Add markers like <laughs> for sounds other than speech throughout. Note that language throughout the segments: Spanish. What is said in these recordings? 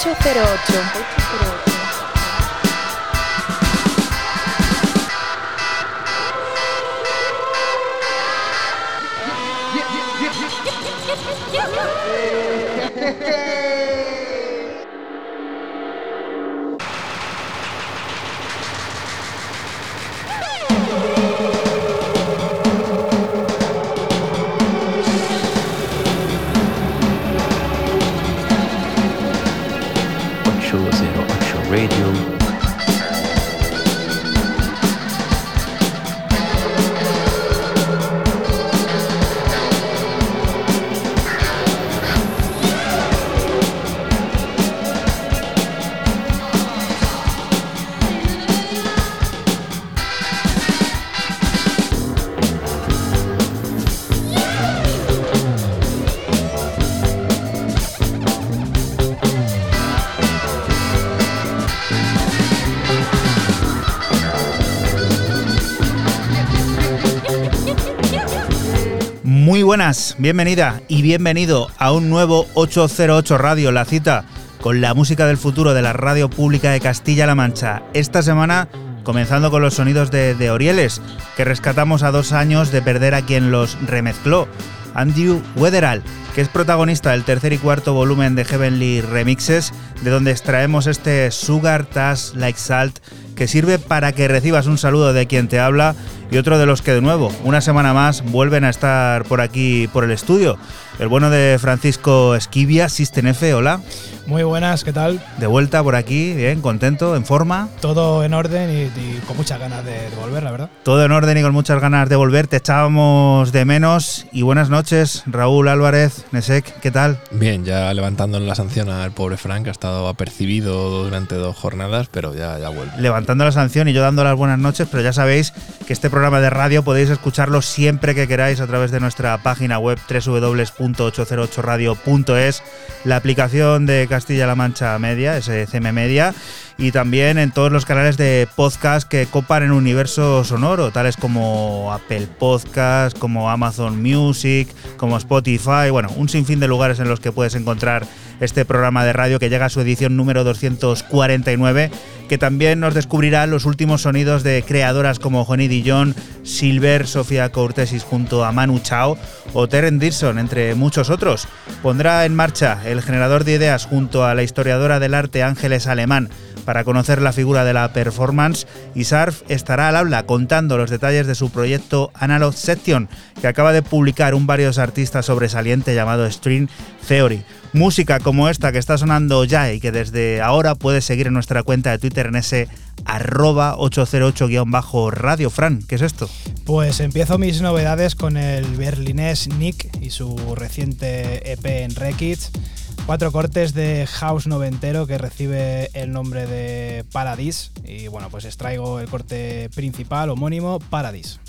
808. Buenas, bienvenida y bienvenido a un nuevo 808 Radio, la cita con la música del futuro de la radio pública de Castilla-La Mancha. Esta semana comenzando con los sonidos de, de Orieles, que rescatamos a dos años de perder a quien los remezcló, Andrew Weatherall, que es protagonista del tercer y cuarto volumen de Heavenly Remixes, de donde extraemos este Sugar Tash Like Salt, que sirve para que recibas un saludo de quien te habla y otro de los que de nuevo, una semana más, vuelven a estar por aquí, por el estudio. El bueno de Francisco Esquivia, System F, hola. Muy buenas, ¿qué tal? De vuelta por aquí, bien, contento, en forma. Todo en orden y, y con muchas ganas de, de, volver, la verdad. Todo en orden y con muchas ganas de volver. Te echábamos de menos. Y buenas noches, Raúl Álvarez, Nesek, ¿qué tal? Bien, ya levantando la sanción al pobre Frank, que ha estado apercibido durante dos jornadas, pero ya, ya vuelve. Levantando la sanción y yo dando las buenas noches, pero ya sabéis que este programa de radio podéis escucharlo siempre que queráis a través de nuestra página web www.808radio.es, la aplicación de Castilla-La Mancha Media, SCM Media, y también en todos los canales de podcast que copan en universo sonoro, tales como Apple Podcast, como Amazon Music, como Spotify, bueno, un sinfín de lugares en los que puedes encontrar este programa de radio que llega a su edición número 249, que también nos descubrirá los últimos sonidos de creadoras como Johnny Dillon, Silver, Sofía Courtesis junto a Manu Chao o Terren Dirson, entre muchos otros. Pondrá en marcha el generador de ideas junto a la historiadora del arte Ángeles Alemán para conocer la figura de la performance y Sarf estará al habla contando los detalles de su proyecto Analog Section, que acaba de publicar un varios artistas sobresaliente llamado String Theory. Música como esta que está sonando ya y que desde ahora puedes seguir en nuestra cuenta de Twitter en ese arroba 808-radio. Fran, ¿qué es esto? Pues empiezo mis novedades con el berlinés Nick y su reciente EP en Rekids. Cuatro cortes de house noventero que recibe el nombre de Paradis. Y bueno, pues extraigo el corte principal homónimo Paradis.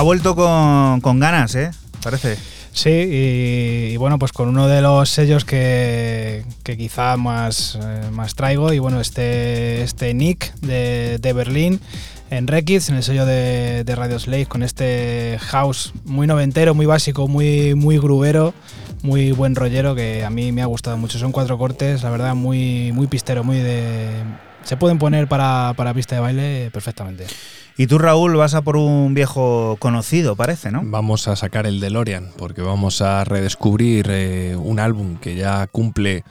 Ha vuelto con, con ganas, ¿eh? Parece. Sí, y, bueno, pues con uno de los sellos que, que quizá más, eh, más traigo, y bueno, este, este Nick de, de Berlín en Rekids, en el sello de, de Radio Slave, con este house muy noventero, muy básico, muy, muy grubero, muy buen rollero, que a mí me ha gustado mucho. Son cuatro cortes, la verdad, muy, muy pistero, muy de... Se pueden poner para, para pista de baile perfectamente. Y tú, Raúl, vas a por un viejo conocido, parece, ¿no? Vamos a sacar el DeLorean porque vamos a redescubrir eh, un álbum que ya cumple.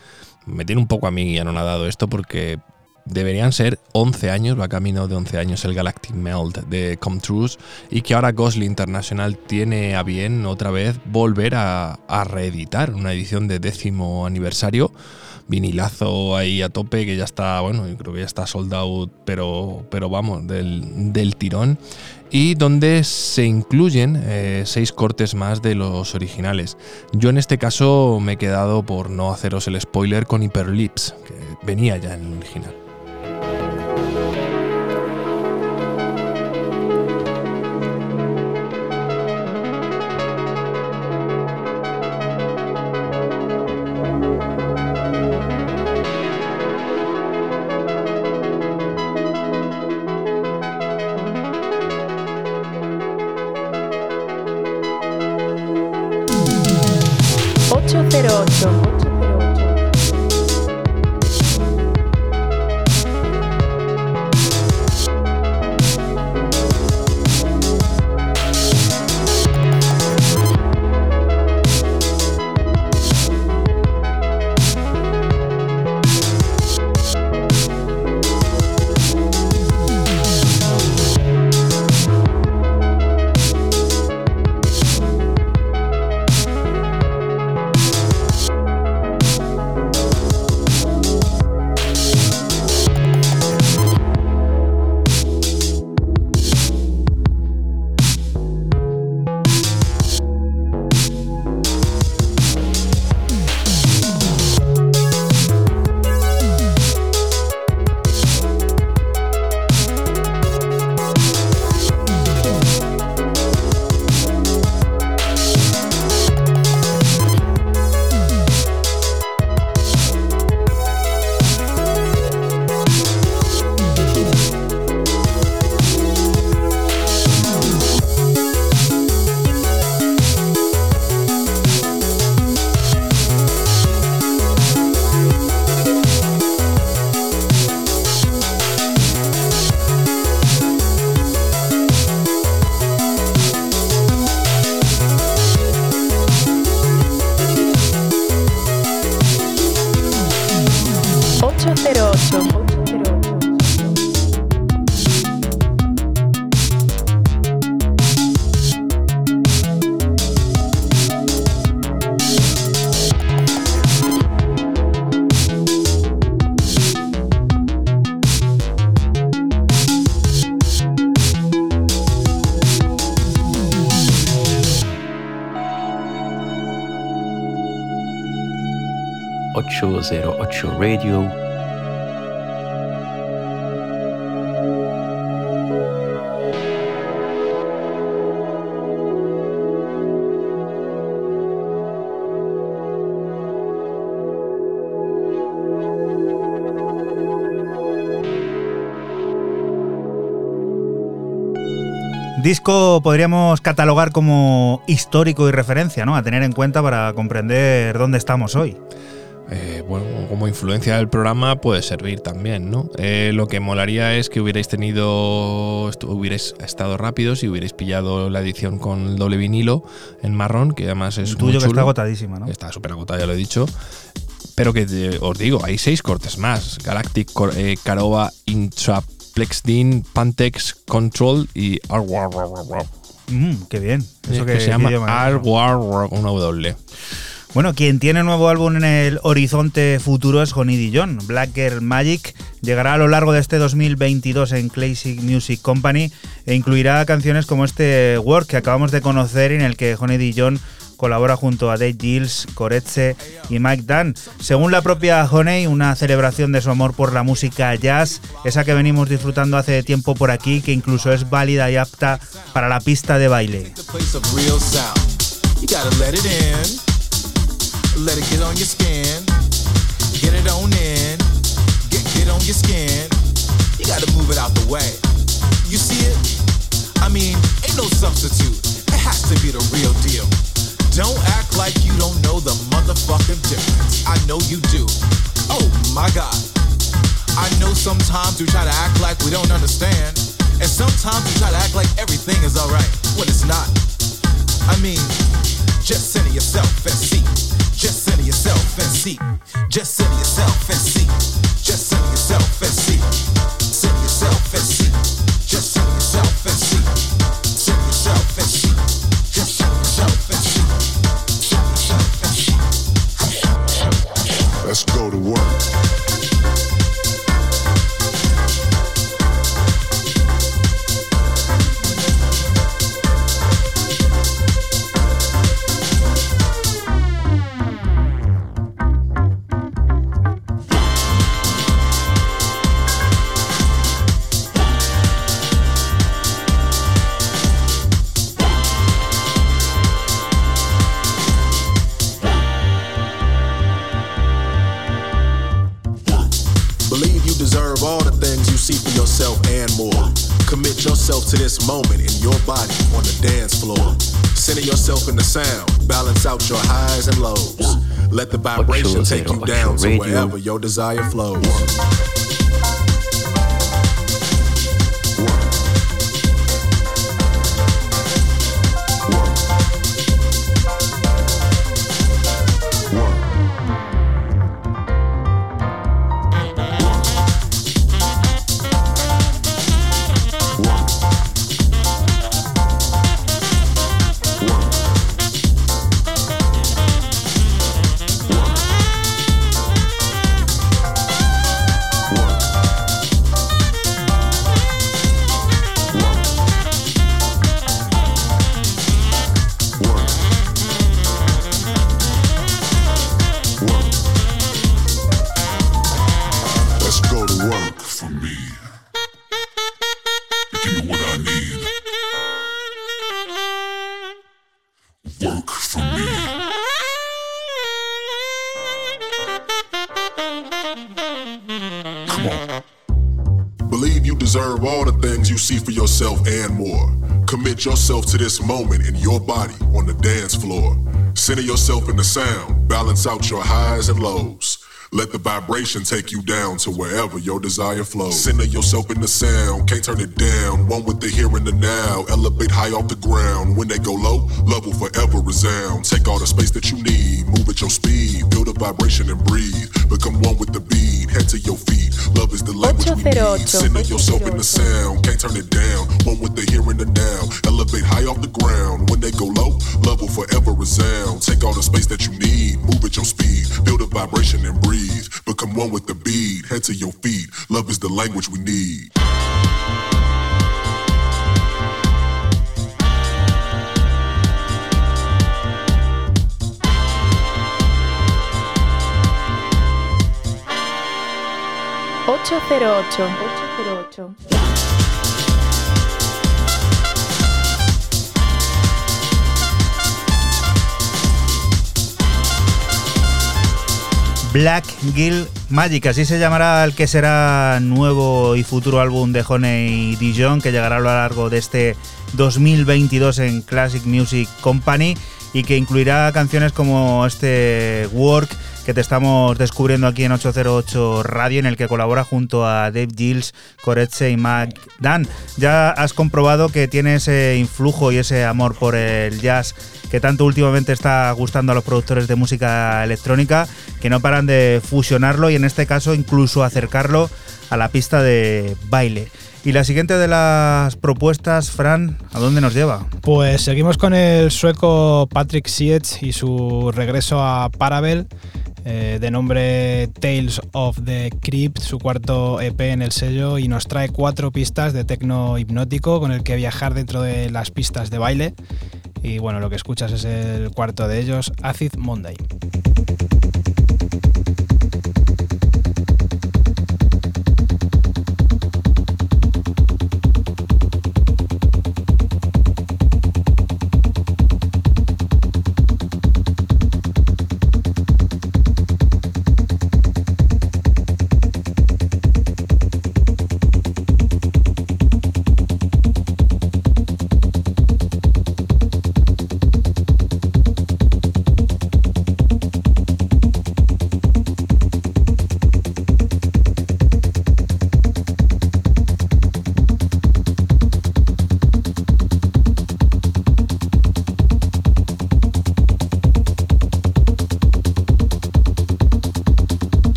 Me tiene un poco a mí anonadado esto porque deberían ser 11 años, va camino de 11 años el Galactic Meld de Comtrus y que ahora Ghostly International tiene a bien otra vez volver a, a reeditar una edición de décimo aniversario vinilazo ahí a tope que ya está, bueno, yo creo que ya está sold out, pero, pero vamos, del, del tirón. Y donde se incluyen eh, seis cortes más de los originales. Yo en este caso me he quedado por no haceros el spoiler con Hyperlips, que venía ya en el original. Disco podríamos catalogar como histórico y referencia, ¿no? A tener en cuenta para comprender dónde estamos hoy. Influencia del programa puede servir también, ¿no? Eh, lo que molaría es que hubierais tenido, hubierais estado rápidos y hubierais pillado la edición con el doble vinilo en marrón, que además es El muy tuyo que está agotadísima, ¿no? Está súper agotada, ya lo he dicho. Pero que eh, os digo, hay seis cortes más. Galactic, Cor- eh, Caroba, Intraplexdin, Pantex, Control y. Mm, qué bien. Eso que que se llama. Arwar, una W. Bueno, quien tiene nuevo álbum en el horizonte futuro es Honey Dijon. Black Girl Magic llegará a lo largo de este 2022 en Classic Music Company e incluirá canciones como este Work que acabamos de conocer en el que Honey Dijon colabora junto a Dave Gills, Coretse y Mike Dunn. Según la propia Honey, una celebración de su amor por la música jazz, esa que venimos disfrutando hace tiempo por aquí, que incluso es válida y apta para la pista de baile. I mean, ain't no substitute. It has to be the real deal. Don't act like you don't know the motherfucking difference. I know you do. Oh my god. I know sometimes we try to act like we don't understand. And sometimes we try to act like everything is alright when it's not. I mean, just center yourself and see. Just center yourself and see. Just center yourself and see. Just center yourself and see. Center yourself and see. Just center yourself and see. To this moment in your body on the dance floor. Center yourself in the sound, balance out your highs and lows. Let the vibration take you down to wherever your desire flows. Yourself to this moment in your body on the dance floor. Center yourself in the sound, balance out your highs and lows. Let the vibration take you down to wherever your desire flows. Center yourself in the sound, can't turn it down. One with the here and the now. Elevate high off the ground. When they go low, love will forever resound. Take all the space that you need, move at your vibration and breathe. Become one with the beat, head to your feet. Love is the language we need. 808, Center yourself in the sound, can't turn it down. One with the here and the now. Elevate high off the ground. When they go low, love will forever resound. Take all the space that you need, move at your speed. Feel the vibration and breathe. Become one with the beat, head to your feet. Love is the language we need. Ocho cero ocho. ocho cero ocho. Black Gill Magic, así se llamará el que será nuevo y futuro álbum de Honey Dijon, que llegará a lo largo de este 2022 en Classic Music Company y que incluirá canciones como este Work que te estamos descubriendo aquí en 808 Radio, en el que colabora junto a Dave Gills, Coretse y Mac Dan. Ya has comprobado que tiene ese influjo y ese amor por el jazz que tanto últimamente está gustando a los productores de música electrónica, que no paran de fusionarlo y en este caso incluso acercarlo a la pista de baile. Y la siguiente de las propuestas, Fran, ¿a dónde nos lleva? Pues seguimos con el sueco Patrick Sietz y su regreso a Parabel, eh, de nombre Tales of the Crypt, su cuarto EP en el sello, y nos trae cuatro pistas de tecno hipnótico con el que viajar dentro de las pistas de baile. Y bueno, lo que escuchas es el cuarto de ellos, Acid Monday.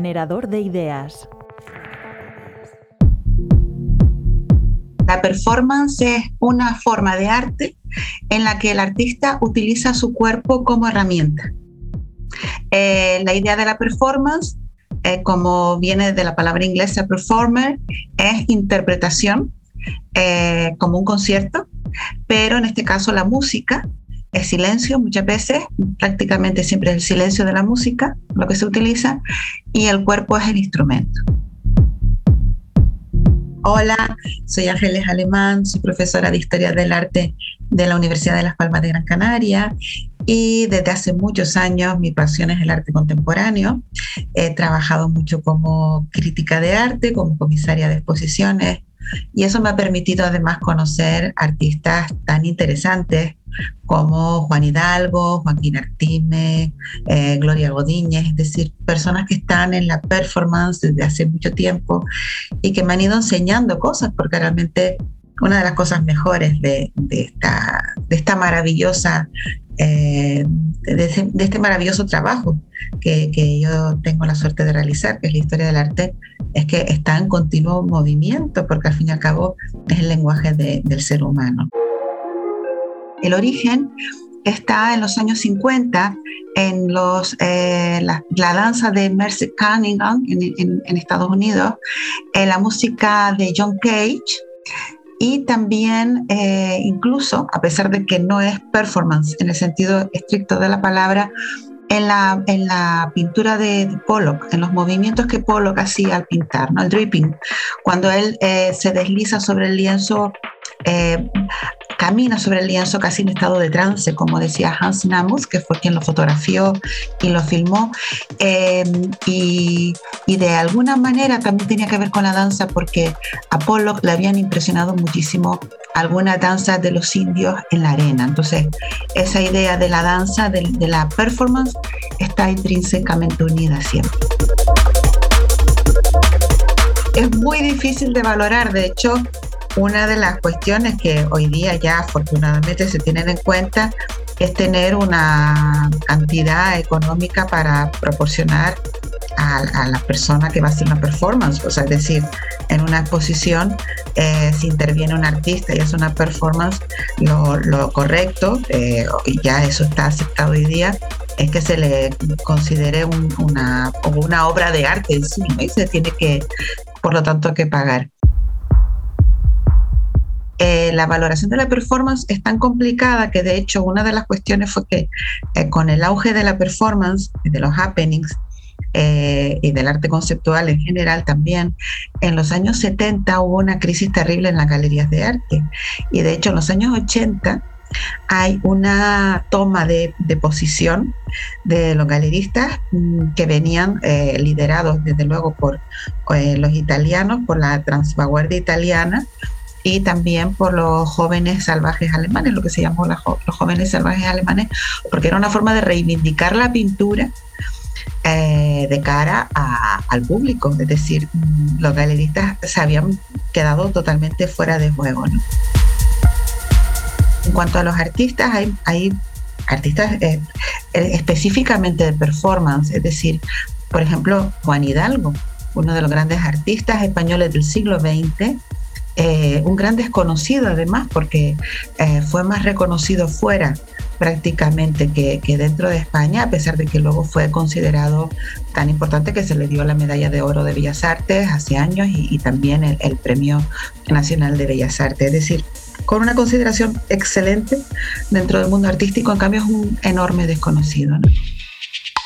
Generador de ideas. La performance es una forma de arte en la que el artista utiliza su cuerpo como herramienta. Eh, la idea de la performance, eh, como viene de la palabra inglesa performer, es interpretación, eh, como un concierto, pero en este caso la música es silencio muchas veces, prácticamente siempre es el silencio de la música lo que se utiliza y el cuerpo es el instrumento. Hola, soy Ángeles Alemán, soy profesora de Historia del Arte de la Universidad de Las Palmas de Gran Canaria y desde hace muchos años mi pasión es el arte contemporáneo. He trabajado mucho como crítica de arte, como comisaria de exposiciones y eso me ha permitido además conocer artistas tan interesantes como Juan Hidalgo, Joaquín Artime, eh, Gloria Godínez, es decir, personas que están en la performance desde hace mucho tiempo y que me han ido enseñando cosas, porque realmente una de las cosas mejores de, esta, maravillosa, eh, de, este maravilloso trabajo que, yo tengo la suerte de realizar, que es la historia del arte, es que está en continuo movimiento, porque al fin y al cabo es el lenguaje del ser humano. El origen está en los años 50 en los, eh, la, danza de Mercy Cunningham en, Estados Unidos, en la música de John Cage y también eh, incluso, a pesar de que no es performance en el sentido estricto de la palabra, en la, en la pintura de Pollock, en los movimientos que Pollock hacía al pintar, ¿no? el dripping, cuando él eh, se desliza sobre el lienzo eh, camina sobre el lienzo casi en estado de trance, como decía Hans Namus, que fue quien lo fotografió y lo filmó. Eh, y, de alguna manera también tenía que ver con la danza porque a Pollock le habían impresionado muchísimo algunas danzas de los indios en la arena. Entonces, esa idea de la danza, de, de la performance, está intrínsecamente unida siempre es muy difícil de valorar. De hecho, una de las cuestiones que hoy día ya afortunadamente se tienen en cuenta es tener una cantidad económica para proporcionar a, la persona que va a hacer una performance. O sea, es decir, en una exposición, eh, si interviene un artista y hace una performance, lo, correcto, eh, y ya eso está aceptado hoy día, es que se le considere una, una obra de arte en sí, y se tiene que, por lo tanto, que pagar. Eh, la valoración de la performance es tan complicada que de hecho una de las cuestiones fue que eh, con el auge de la performance, de los happenings eh, y del arte conceptual en general también, en los años 70 hubo una crisis terrible en las galerías de arte. Y de hecho en los años 80 hay una toma de, posición de los galeristas mm, que venían liderados desde luego por los italianos, por la transvaguardia italiana, y también por los jóvenes salvajes alemanes, lo que se llamó los jóvenes salvajes alemanes, porque era una forma de reivindicar la pintura eh, de cara al público, es decir, mm, los galeristas se habían quedado totalmente fuera de juego. En cuanto a los artistas, hay, artistas eh, eh, específicamente de performance, es decir, por ejemplo, Juan Hidalgo, uno de los grandes artistas españoles del siglo XX, eh, un gran desconocido además, porque eh, fue más reconocido fuera prácticamente que, dentro de España, a pesar de que luego fue considerado tan importante que se le dio la medalla de oro de Bellas Artes hace años y, también el, Premio Nacional de Bellas Artes. Es decir, con una consideración excelente dentro del mundo artístico, en cambio es un enorme desconocido.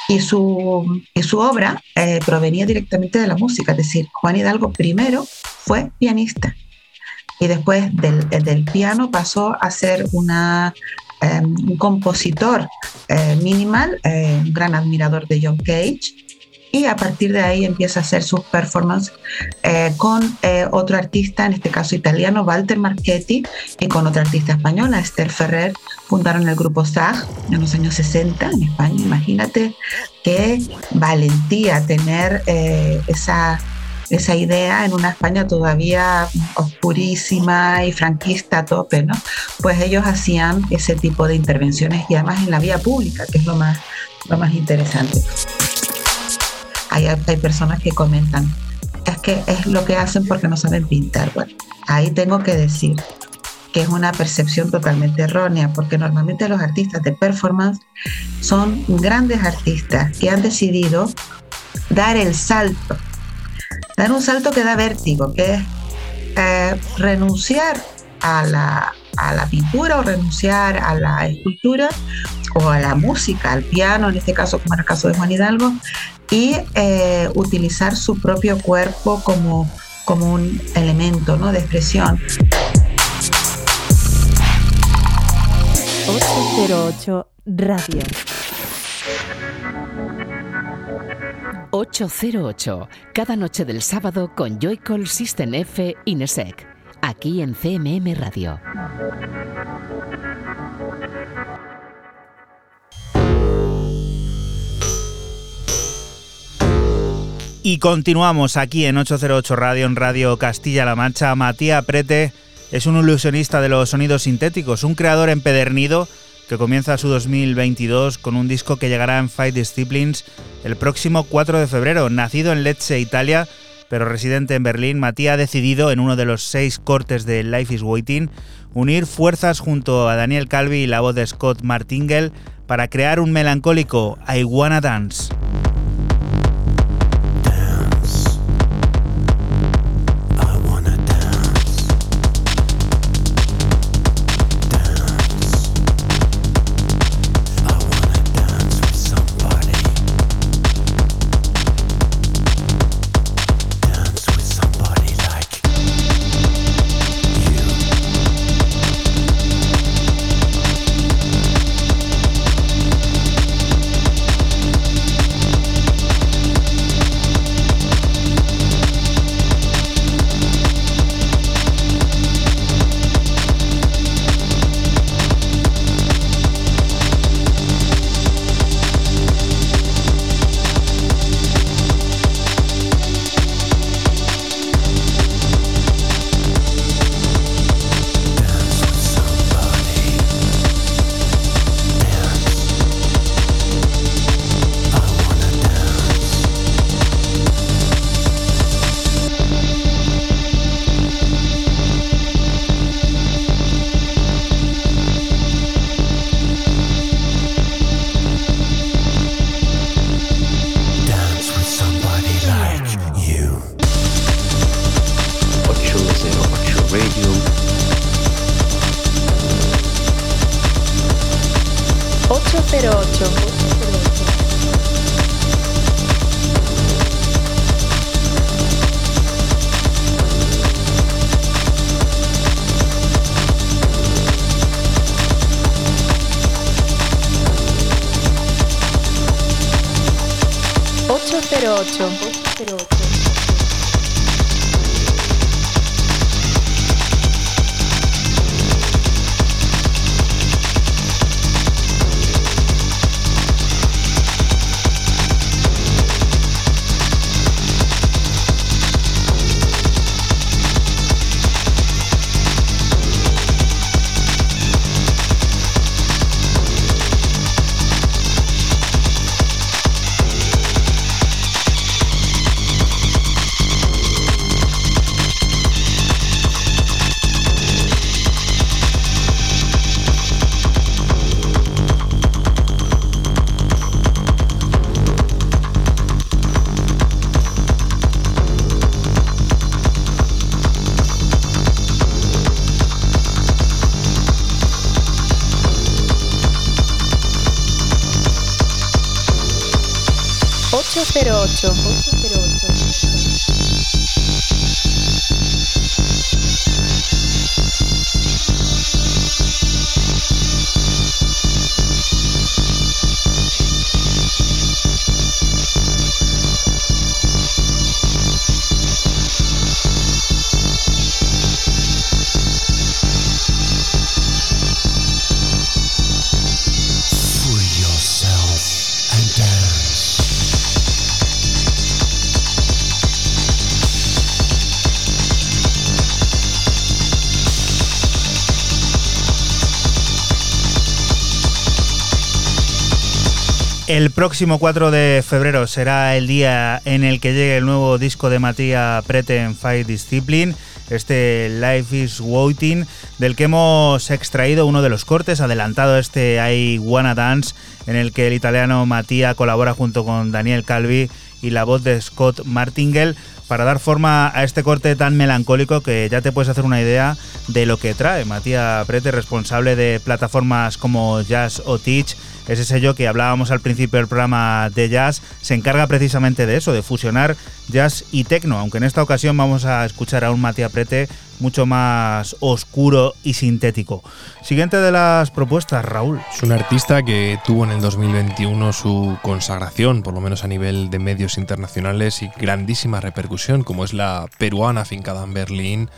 Y su, su obra eh, provenía directamente de la música, es decir, Juan Hidalgo primero fue pianista y después del, piano pasó a ser em, un compositor eh, minimal, eh, un gran admirador de John Cage. Y a partir de ahí empieza a hacer sus performances eh, con otro artista, en este caso italiano, Walter Marchetti, y con otra artista española, Esther Ferrer. Fundaron el grupo SAG en los años 60 en España. Imagínate qué valentía tener esa esa idea en una España todavía oscurísima y franquista a tope, ¿no? Pues ellos hacían ese tipo de intervenciones y además en la vía pública, que es lo más, lo más interesante. Hay, hay personas que comentan, es que es lo que hacen porque no saben pintar. Bueno, ahí tengo que decir que es una percepción totalmente errónea, porque normalmente los artistas de performance son grandes artistas que han decidido dar el salto dar un salto que da vértigo, que es eh, renunciar a la, a la pintura o renunciar a la escultura o a la música, al piano, en este caso, como en el caso de Juan Hidalgo, y eh, utilizar su propio cuerpo como, como un elemento ¿no? de expresión. 808 Radio. 808, cada noche del sábado con Joycall System F Inesec, aquí en CMM Radio. Y continuamos aquí en 808 Radio, en Radio Castilla-La Mancha. Matías Prete es un ilusionista de los sonidos sintéticos, un creador empedernido que comienza su 2022 con un disco que llegará en Fight Disciplines el próximo 4 de febrero. Nacido en Lecce, Italia, pero residente en Berlín, Matías ha decidido en uno de los seis cortes de Life is Waiting unir fuerzas junto a Daniel Calvi y la voz de Scott Martingale para crear un melancólico I Wanna Dance. El próximo 4 de febrero será el día en el que llegue el nuevo disco de Matías Prete en Fight Discipline, este Life is Waiting, del que hemos extraído uno de los cortes, adelantado este I Wanna Dance, en el que el italiano Matías colabora junto con Daniel Calvi y la voz de Scott Martingale para dar forma a este corte tan melancólico que ya te puedes hacer una idea de lo que trae. Matías Prete, responsable de plataformas como Jazz o Teach, ese sello que hablábamos al principio del programa de jazz, se encarga precisamente de eso, de fusionar jazz y techno, aunque en esta ocasión vamos a escuchar a un Matías Prete mucho más oscuro y sintético. Siguiente de las propuestas, Raúl. Es un artista que tuvo en el 2021 su consagración, por lo menos a nivel de medios internacionales y grandísima repercusión, como es la peruana fincada en Berlín,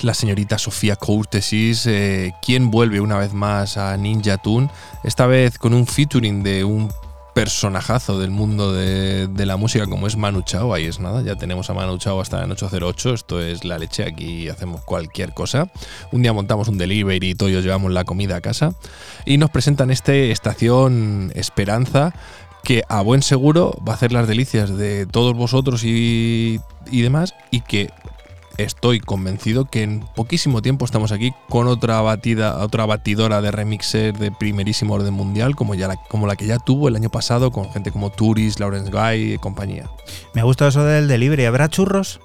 la señorita Sofía Courtesis, eh, quien vuelve una vez más a Ninja Tune, esta vez con un featuring de un personajazo del mundo de, la música como es Manu Chao. Ahí es nada, ya tenemos a Manu Chao hasta en 808. Esto es la leche, aquí hacemos cualquier cosa. Un día montamos un delivery y todos llevamos la comida a casa. Y nos presentan este Estación Esperanza que a buen seguro va a hacer las delicias de todos vosotros y, y demás y que estoy convencido que en poquísimo tiempo estamos aquí con otra batida, otra batidora de remixer de primerísimo orden mundial, como, ya la, como la que ya tuvo el año pasado con gente como Turis, Lawrence Guy y compañía. Me gusta eso del delivery. ¿Habrá churros?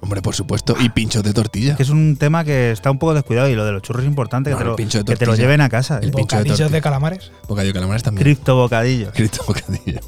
Hombre, por supuesto, y pinchos de tortilla. Que es un tema que está un poco descuidado y lo de los churros es importante No, que, te lo, pincho de que te lo tortilla. lleven a casa. El ¿eh? pincho de de calamares. Bocadillo de calamares también. Cripto bocadillo. Cripto bocadillo.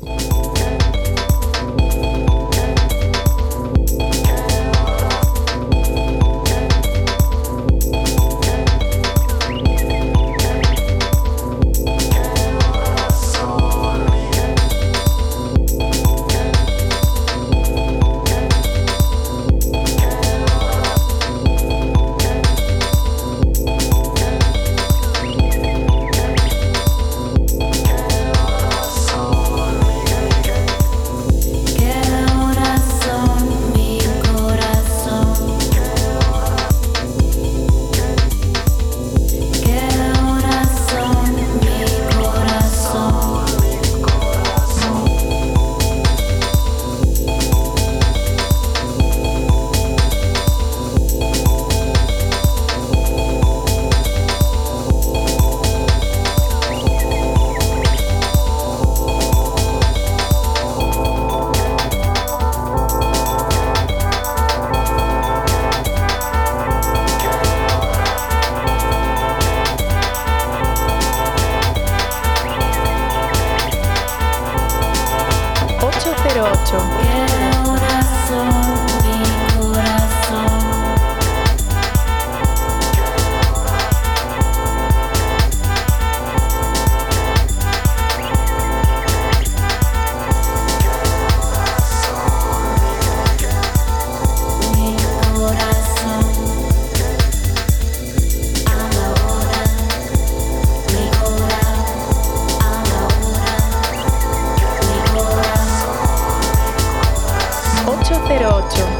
808.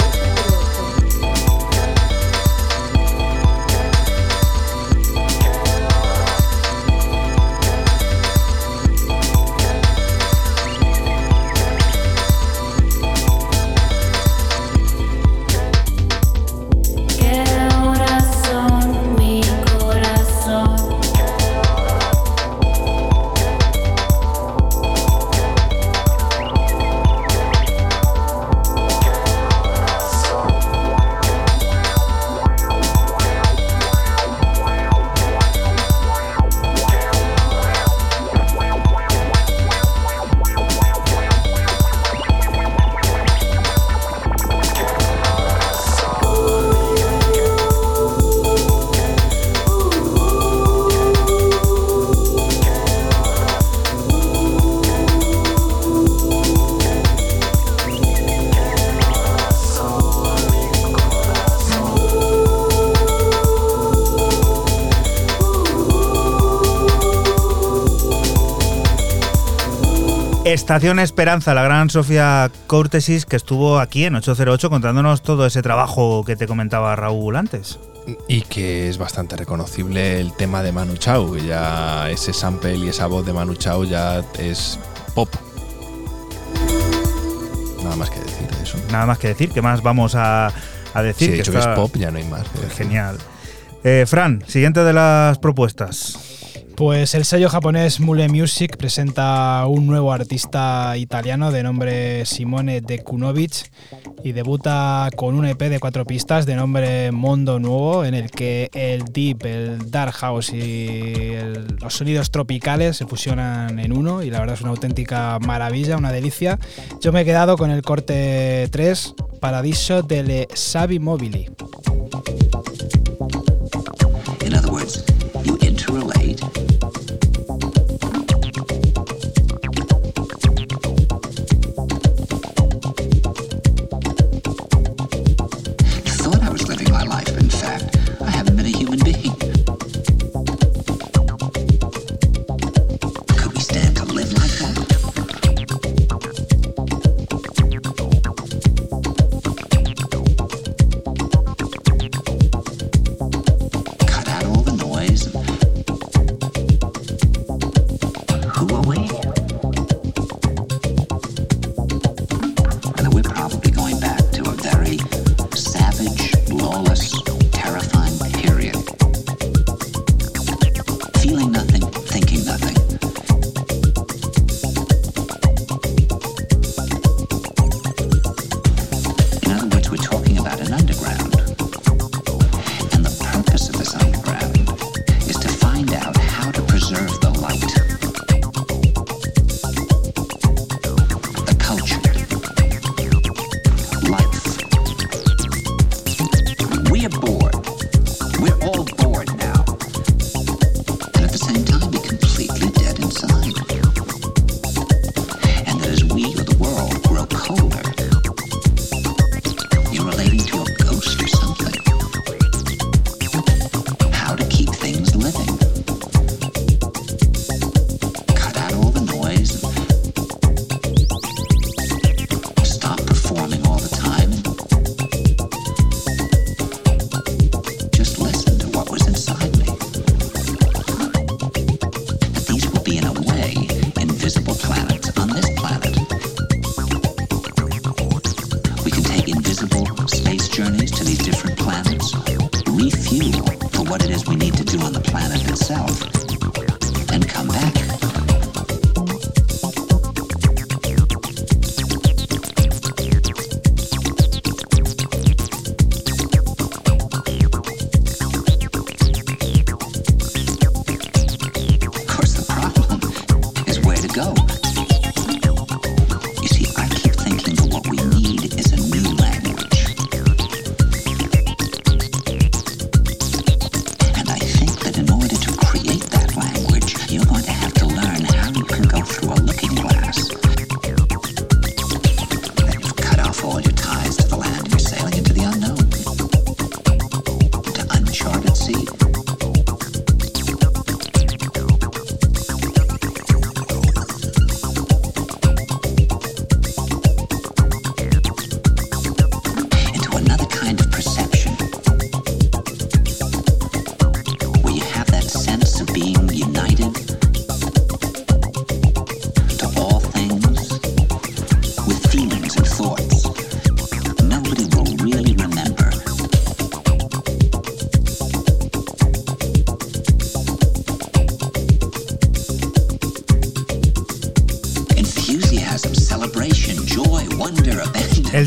Estación Esperanza, la gran Sofía Courtesis que estuvo aquí en 808 contándonos todo ese trabajo que te comentaba Raúl antes. Y que es bastante reconocible el tema de Manu Chao. que Ya ese sample y esa voz de Manu Chao ya es pop. Nada más que decir de eso. Nada más que decir, ¿qué más vamos a, a decir? Si he dicho que está- es pop, ya no hay más. que. Genial. Eh, Fran, siguiente de las propuestas. Pues el sello japonés Mule Music presenta un nuevo artista italiano de nombre Simone De Kunovic y debuta con un EP de cuatro pistas de nombre Mondo Nuevo en el que el deep, el dark house y los sonidos tropicales se fusionan en uno y la verdad es una auténtica maravilla, una delicia. Yo me he quedado con el corte 3, Paradiso delle Savi Mobili.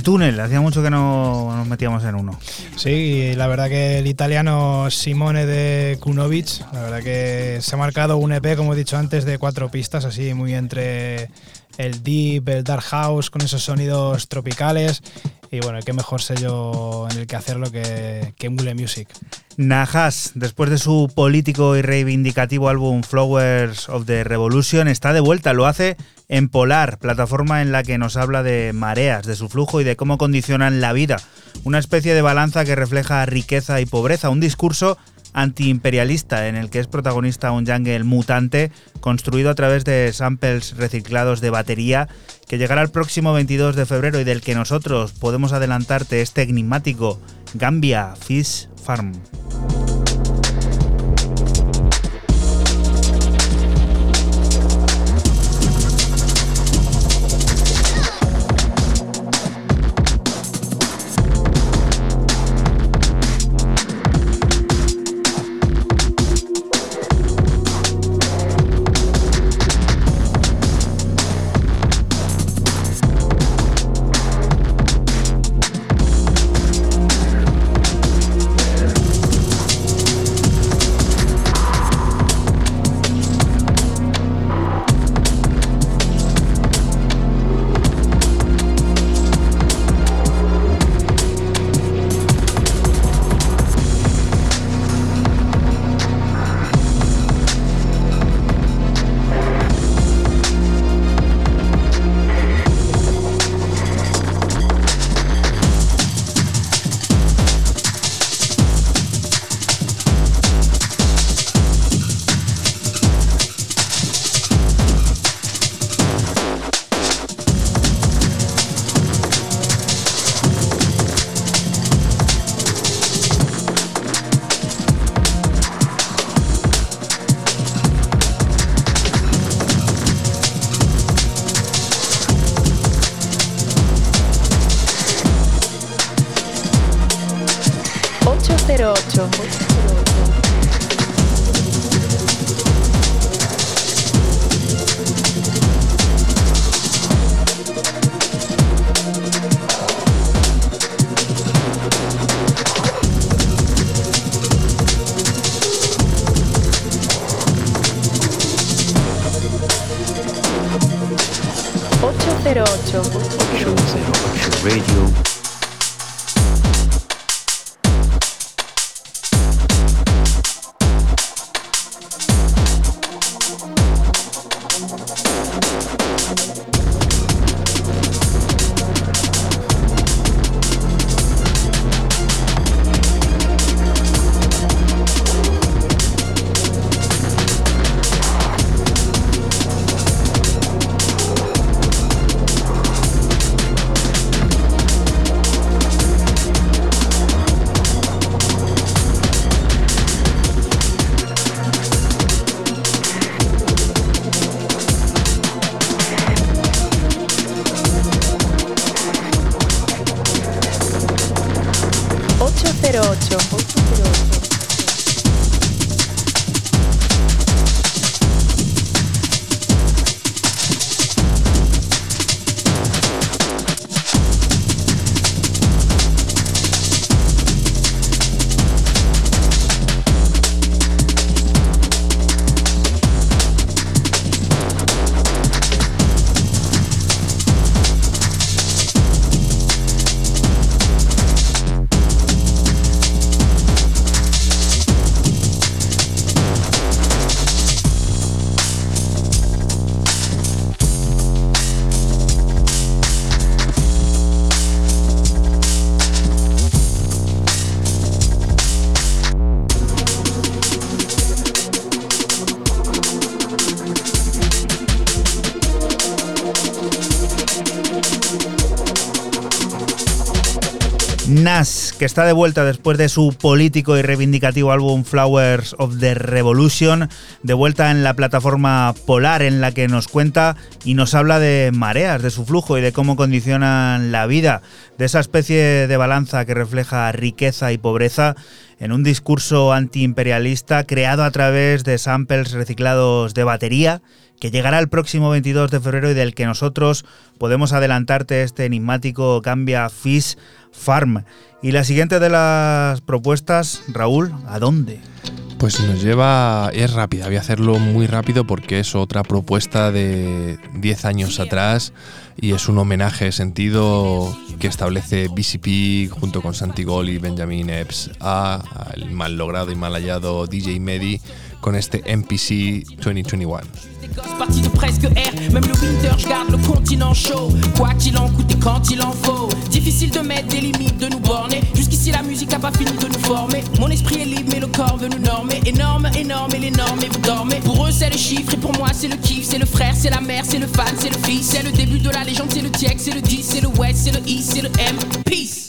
El túnel, hacía mucho que no nos metíamos en uno. Sí, la verdad que el italiano Simone de Kunovic, la verdad que se ha marcado un EP, como he dicho antes, de cuatro pistas, así muy entre el deep, el dark house, con esos sonidos tropicales. Y bueno, qué mejor sello en el que hacerlo que, que Mule Music. Najas, después de su político y reivindicativo álbum Flowers of the Revolution, está de vuelta. Lo hace en Polar, plataforma en la que nos habla de mareas, de su flujo y de cómo condicionan la vida. Una especie de balanza que refleja riqueza y pobreza, un discurso antiimperialista en el que es protagonista un jungle mutante construido a través de samples reciclados de batería que llegará el próximo 22 de febrero y del que nosotros podemos adelantarte este enigmático Gambia Fish Farm. Que está de vuelta después de su político y reivindicativo álbum Flowers of the Revolution, de vuelta en la plataforma Polar en la que nos cuenta y nos habla de mareas, de su flujo y de cómo condicionan la vida, de esa especie de balanza que refleja riqueza y pobreza en un discurso antiimperialista creado a través de samples reciclados de batería que llegará el próximo 22 de febrero y del que nosotros podemos adelantarte este enigmático Cambia Fish Farm. Y la siguiente de las propuestas, Raúl, ¿a dónde? Pues nos lleva, es rápida, voy a hacerlo muy rápido porque es otra propuesta de 10 años atrás y es un homenaje sentido que establece BCP junto con Santigol y Benjamin Epps a al mal logrado y mal hallado DJ Medi con este MPC 2021. Gosse parti de presque air, même le winter, je garde le continent chaud. Quoi qu'il en coûte et quand il en faut. Difficile de mettre des limites, de nous borner. Jusqu'ici, la musique a pas fini de nous former. Mon esprit est libre, mais le corps veut nous normer. Énorme, énorme, et les normes, et vous dormez. Pour eux, c'est le chiffre, et pour moi, c'est le kiff. C'est le frère, c'est la mère, c'est le fan, c'est le fils. C'est le début de la légende, c'est le TX, c'est le 10, c'est le West, c'est le East, c'est le M. Peace!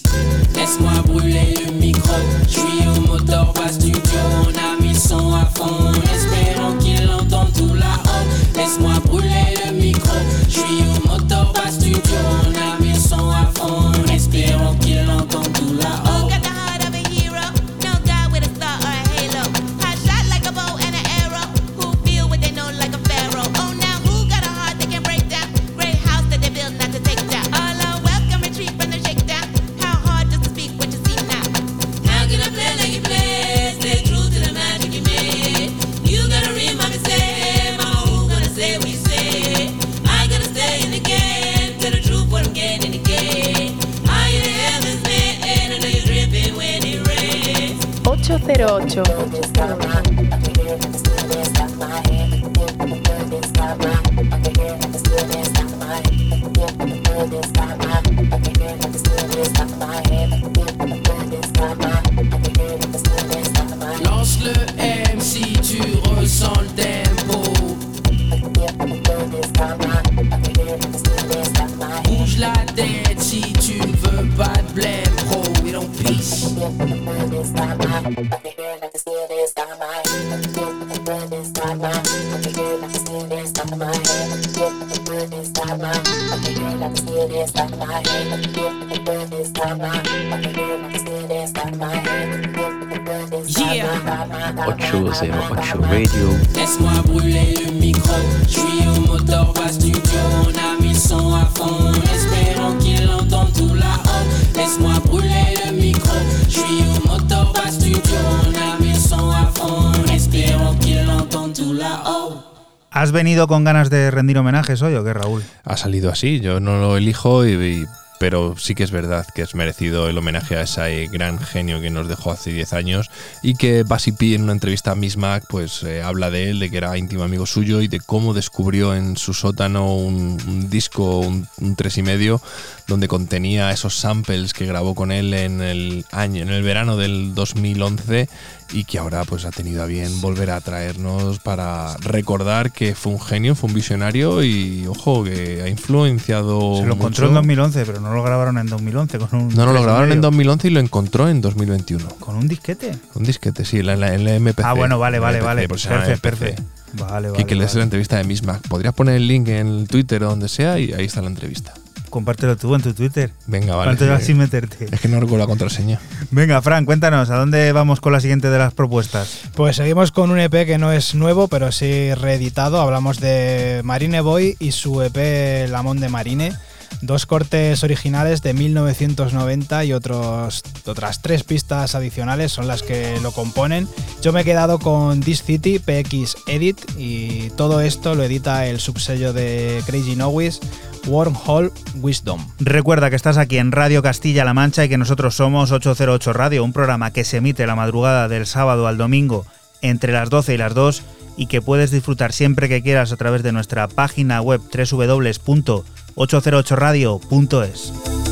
Venido con ganas de rendir homenajes hoy o qué, Raúl? Ha salido así, yo no lo elijo, y- y- pero sí que es verdad que es merecido el homenaje a ese gran genio que nos dejó hace 10 años y que Basi P en una entrevista a Miss Mac pues eh, habla de él, de que era íntimo amigo suyo y de cómo descubrió en su sótano un, un disco, un, un tres y medio, donde contenía esos samples que grabó con él en el año, en el verano del 2011 y que ahora pues ha tenido a bien volver a traernos para recordar que fue un genio, fue un visionario y ojo que ha influenciado Se lo encontró mucho. en 2011, pero no lo grabaron en 2011 con un. No, no, lo grabaron en medio. 2011 y lo encontró en 2021. ¿Con un disquete? Un disquete, sí, en la, en la- en la MPC. Ah, bueno, vale, En vale, MPC, vale. pues Perfecto, perfecto. Vale, Y vale. que lees vale. la entrevista de Miss Mac. Podrías poner el link en el Twitter o donde sea y ahí está la entrevista. Compártelo tú en tu Twitter. Venga, vale. Que- sin meterte. Es que no recuerdo la contraseña. Venga, Fran, cuéntanos, ¿a dónde vamos con la siguiente de las propuestas? Pues seguimos con un EP que no es nuevo, pero sí reeditado. Hablamos de Marine Boy y su EP Lamont de Marine. Dos cortes originales de 1990 y otros, otras tres pistas adicionales son las que lo componen. Yo me he quedado con This City PX Edit y todo esto lo edita el subsello de Crazy Nowis, Wormhole Wisdom. Recuerda que estás aquí en Radio Castilla-La Mancha y que nosotros somos 808 Radio, un programa que se emite la madrugada del sábado al domingo entre las 12 y las 2 y que puedes disfrutar siempre que quieras a través de nuestra página web www.808radio.es. 808.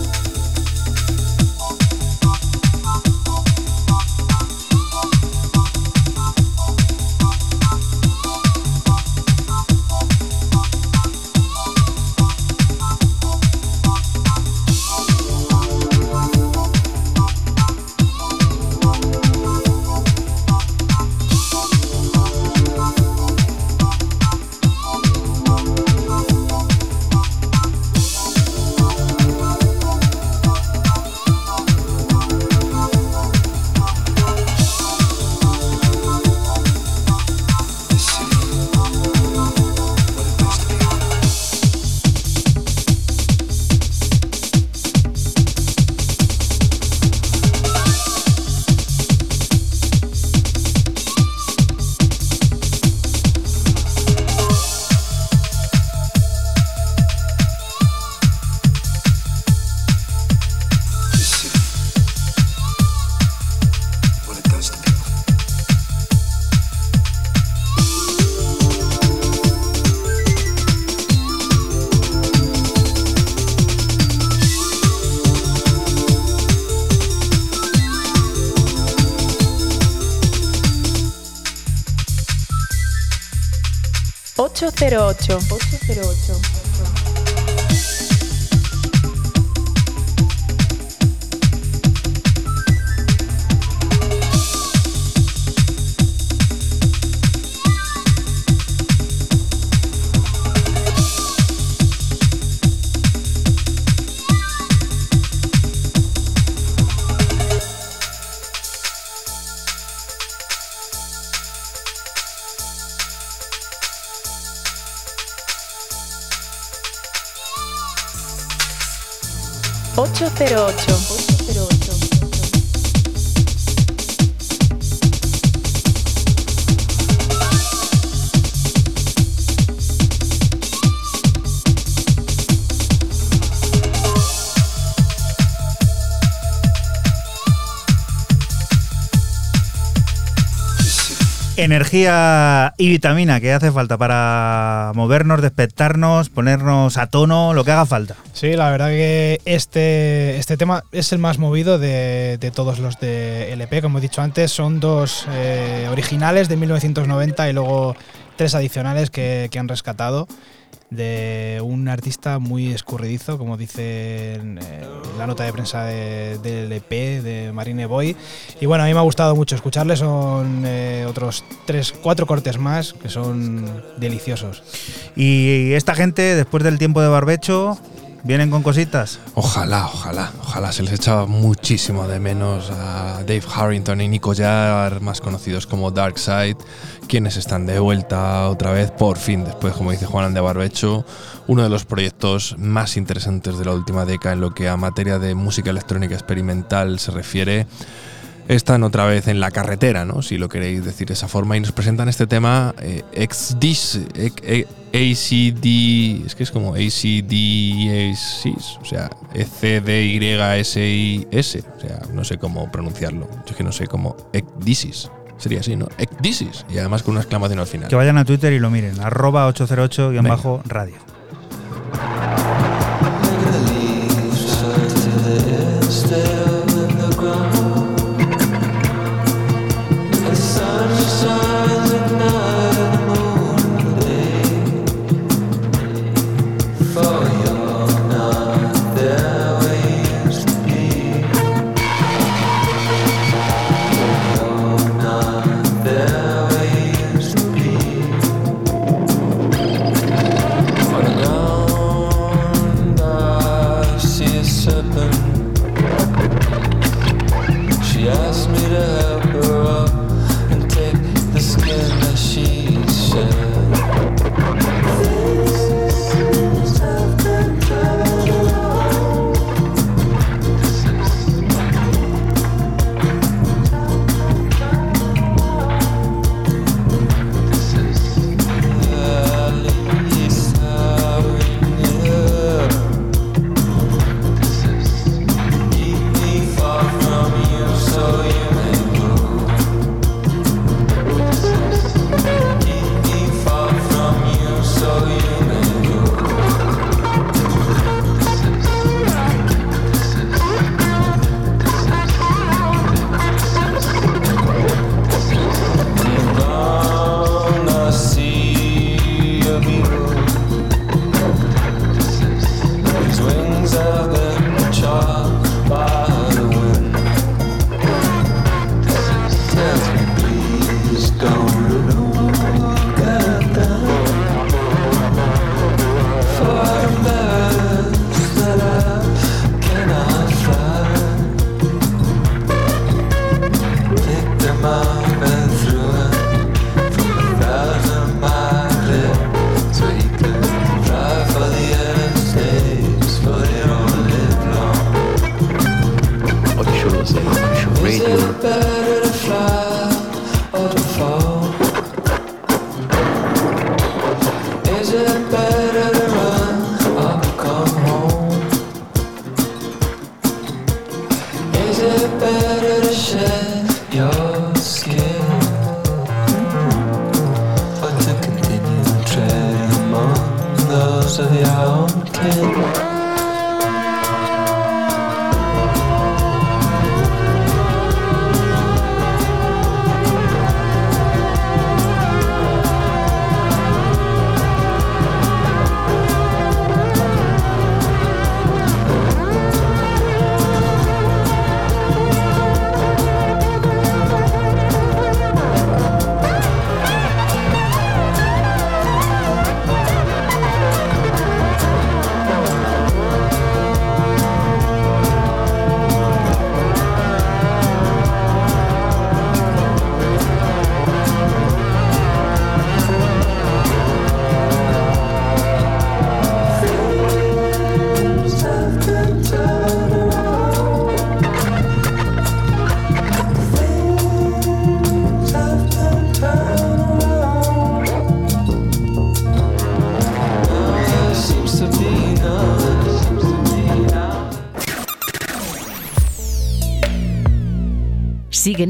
808. Energía y vitamina que hace falta para movernos, despertarnos, ponernos a tono, lo que haga falta. Sí, la verdad que este, este tema es el más movido de, de todos los de LP. Como he dicho antes, son dos eh, originales de 1990 y luego tres adicionales que, que han rescatado de un artista muy escurridizo, como dice eh, la nota de prensa de- del EP de Marine Boy. Y bueno, a mí me ha gustado mucho escucharle, son eh, otros tres, cuatro cortes más que son deliciosos. Y esta gente, después del tiempo de barbecho, vienen con cositas. Ojalá, ojalá, ojalá. Se les echaba muchísimo de menos a Dave Harrington y Nico Jarr, más conocidos como Darkseid, quienes están de vuelta otra vez, por fin, después, como dice Juan de Barbecho, uno de los proyectos más interesantes de la última década en lo que a materia de música electrónica experimental se refiere. Están otra vez en la carretera, ¿no? si lo queréis decir de esa forma, y nos presentan este tema eh, XDIS, eh, ACD, es que es como ACDS, o sea, E ECDYSIS, o sea, no sé cómo pronunciarlo, yo es que no sé cómo, ECDISIS, sería así, ¿no? ECDISIS, y además con una exclamación al final. Que vayan a Twitter y lo miren. Arroba 808-radio. She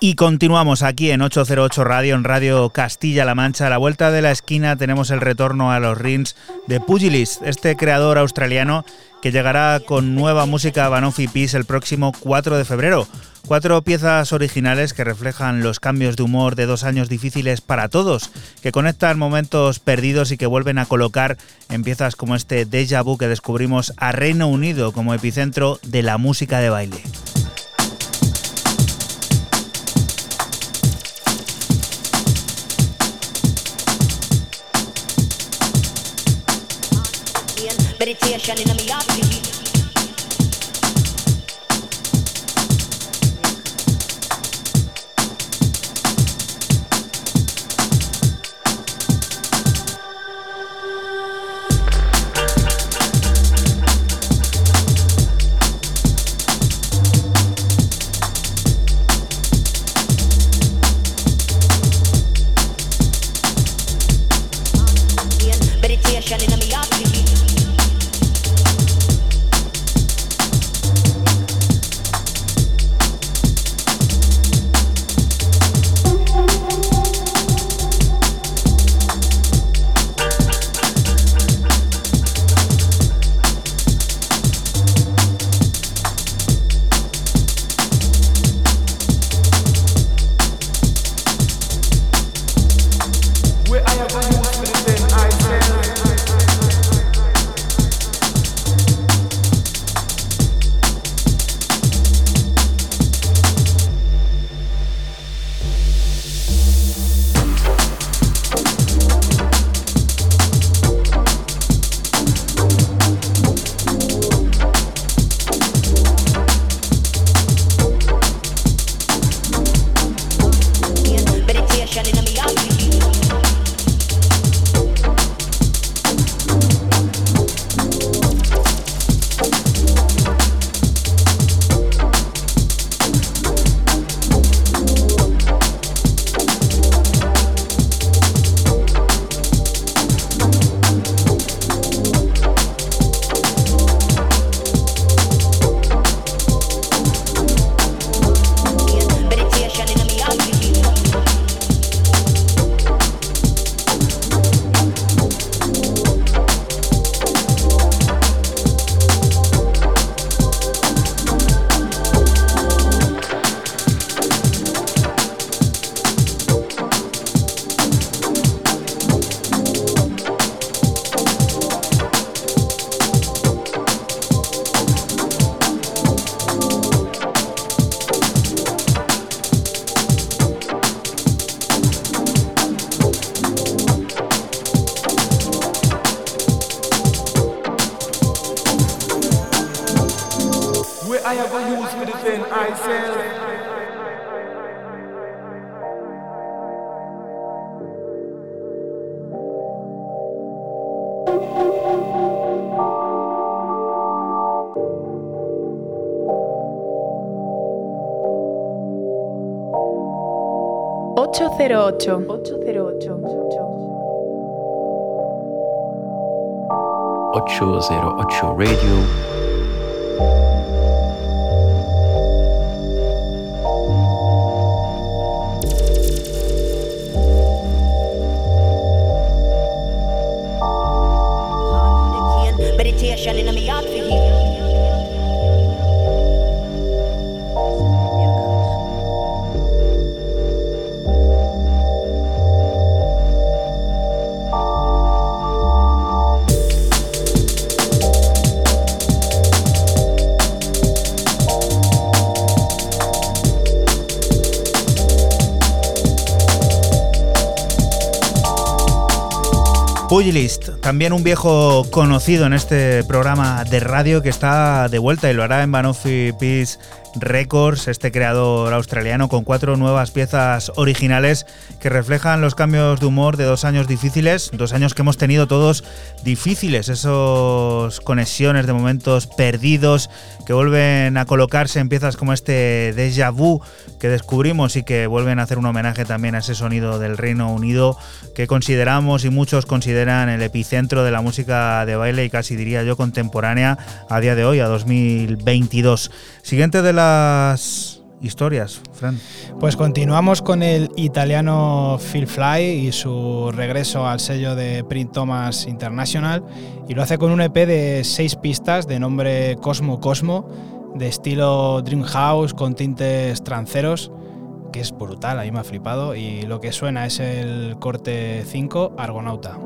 Y continuamos aquí en 808 Radio, en Radio Castilla-La Mancha. A la vuelta de la esquina tenemos el retorno a los rings de Pugilist, este creador australiano que llegará con nueva música Banoffee Peace el próximo 4 de febrero. Cuatro piezas originales que reflejan los cambios de humor de dos años difíciles para todos, que conectan momentos perdidos y que vuelven a colocar en piezas como este Deja Vu que descubrimos a Reino Unido como epicentro de la música de baile. Meditation in me heart. 808 Radio. También un viejo conocido en este programa de radio que está de vuelta y lo hará en Banoffee Peace Records, este creador australiano con cuatro nuevas piezas originales que reflejan los cambios de humor de dos años difíciles, dos años que hemos tenido todos difíciles, esos conexiones de momentos perdidos que vuelven a colocarse en piezas como este Deja Vu que descubrimos y que vuelven a hacer un homenaje también a ese sonido del Reino Unido que consideramos y muchos consideran el epicentro de la música de baile y casi diría yo contemporánea a día de hoy, a 2022. Siguiente de historias, Fran. Pues continuamos con el italiano Phil Fly y su regreso al sello de Print Thomas International y lo hace con un EP de seis pistas de nombre Cosmo Cosmo, de estilo Dream House con tintes tranceros, que es brutal, a mí me ha flipado y lo que suena es el corte 5 Argonauta.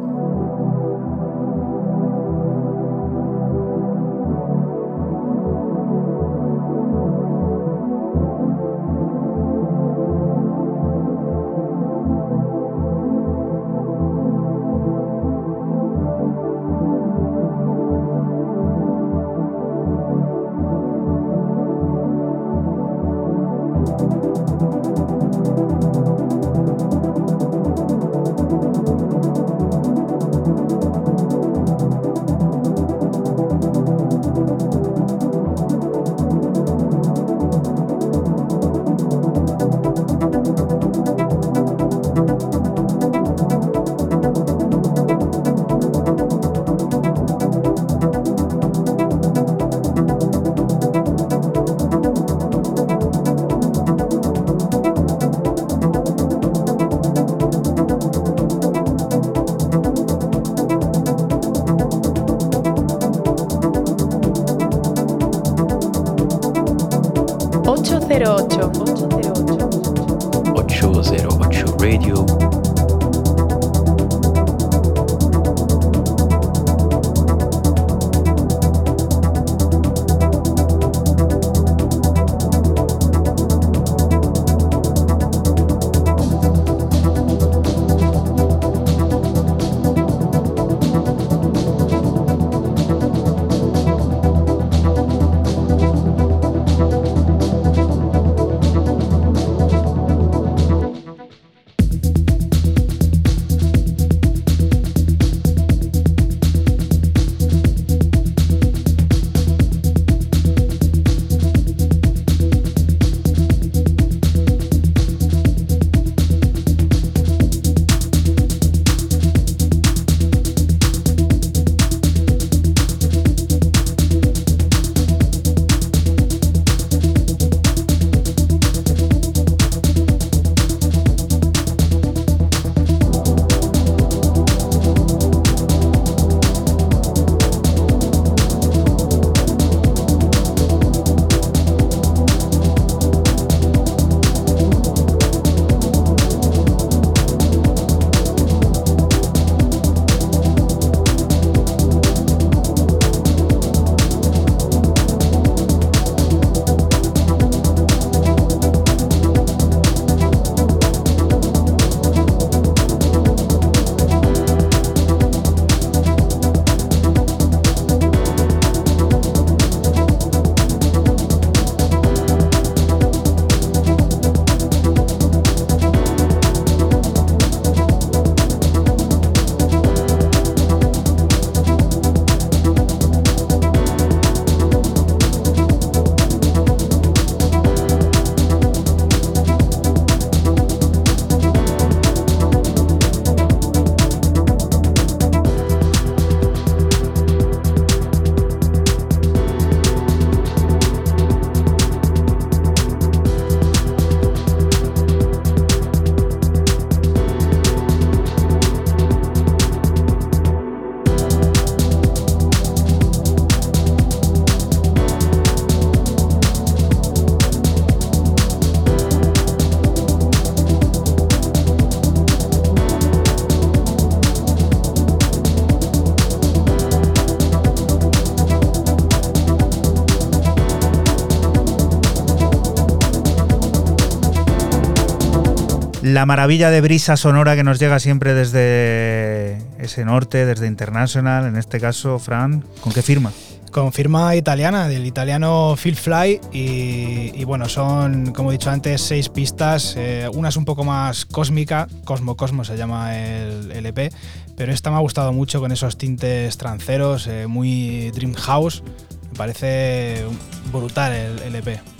La maravilla de brisa sonora que nos llega siempre desde ese norte, desde International, en este caso, Fran, ¿con qué firma? con firma italiana, del italiano Phil Fly. Y, bueno, son, como he dicho antes, seis pistas. eh, una es un poco más cósmica, Cosmo Cosmo se llama el, el EP, pero esta me ha gustado mucho con esos tintes tranceros, eh, muy Dream House. Me parece brutal el, E EP.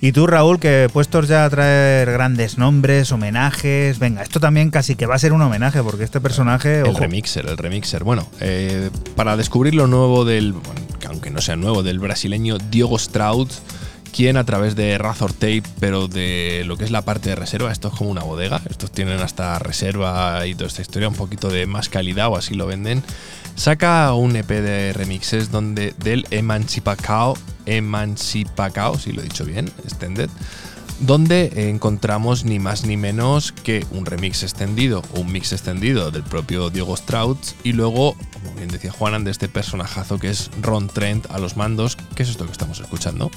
Y tú, Raúl, que puestos ya a traer grandes nombres, homenajes. Venga, esto también casi que va a ser un homenaje, porque este personaje. El ojo, remixer, el remixer. Bueno, eh, para descubrir lo nuevo del, bueno, aunque no sea nuevo, del brasileño Diogo Stroud, quien a través de Razor Tape, pero de lo que es la parte de reserva, esto es como una bodega, estos tienen hasta reserva y toda esta historia, un poquito de más calidad o así lo venden, saca un EP de remixes donde del Emancipacao, Emancipacao, si lo he dicho bien, extended, donde encontramos ni más ni menos que un remix extendido un mix extendido del propio Diego Stroud y luego, como bien decía Juanan, de este personajazo que es Ron Trent a los mandos, que es esto que estamos escuchando.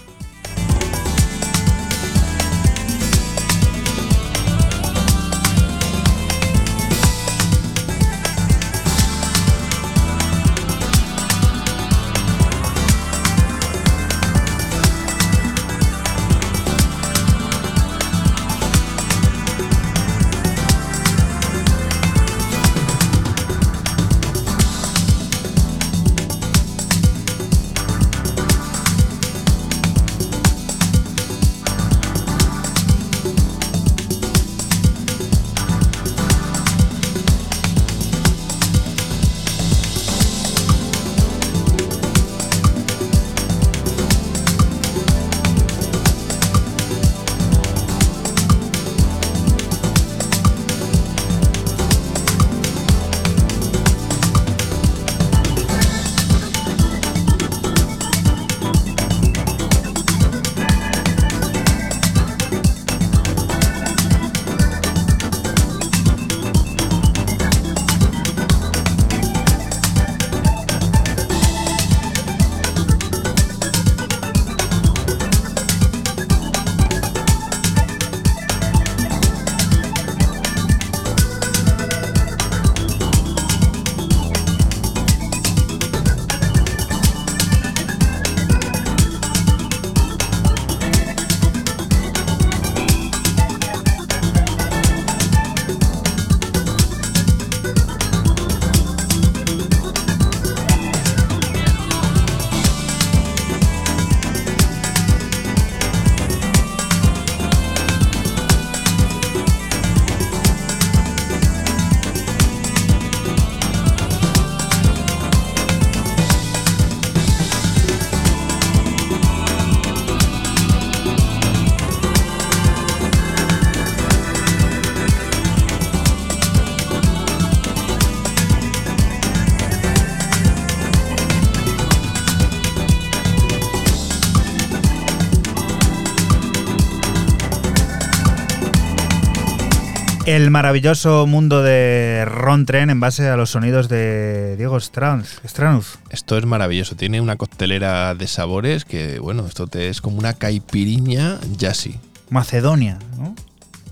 El maravilloso mundo de Ron Tren en base a los sonidos de Diego Stranz. Esto es maravilloso, tiene una coctelera de sabores que, bueno, esto te es como una caipiriña jazzy. Macedonia, ¿no?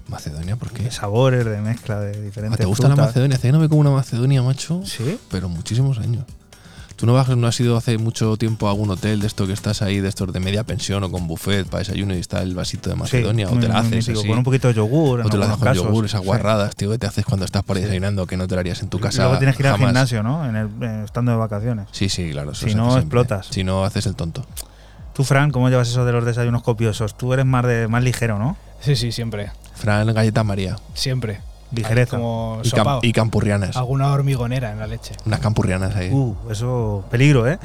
¿Macedonia por qué? De sabores, de mezcla de Ah, diferentes ¿Te gusta la frutas. Macedonia? Hace que no me como una Macedonia, macho. Sí. Pero muchísimos años. ¿Tú no, vas, no has ido hace mucho tiempo a algún hotel de esto que estás ahí, de estos de media pensión o con buffet para desayuno y está el vasito de Macedonia? Sí, o te la haces mítico, así. con un poquito de yogur. O te lo haces con casos. yogur, esas Sí. guarradas, tío, que te haces cuando estás por ahí desayunando que no te lo harías en tu casa. Luego tienes que ir al gimnasio, ¿no? En el, eh, estando de vacaciones. Sí, sí, claro. eso Si no, explotas. Si no, haces el tonto. Tú, Fran, ¿cómo llevas eso de los desayunos copiosos? Tú eres más, de, más ligero, ¿no? Sí, sí, siempre. Fran, galleta María. Siempre. Ligereza. Como Y, cam- y campurrianas. Alguna hormigonera en la leche. Unas campurrianas ahí. Uh, eso, peligro, ¿eh?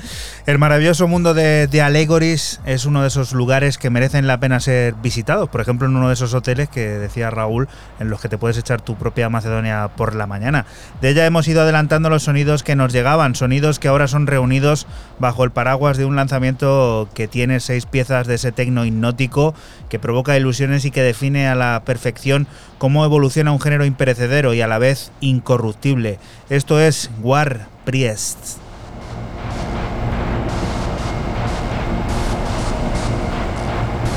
El maravilloso mundo de, de Allegories es uno de esos lugares que merecen la pena ser visitados. Por ejemplo, en uno de esos hoteles que decía Raúl, en los que te puedes echar tu propia Macedonia por la mañana. De ella hemos ido adelantando los sonidos que nos llegaban, sonidos que ahora son reunidos bajo el paraguas de un lanzamiento que tiene seis piezas de ese tecno hipnótico que provoca ilusiones y que define a la perfección cómo evoluciona un género imperecedero y a la vez incorruptible. Esto es War Priest.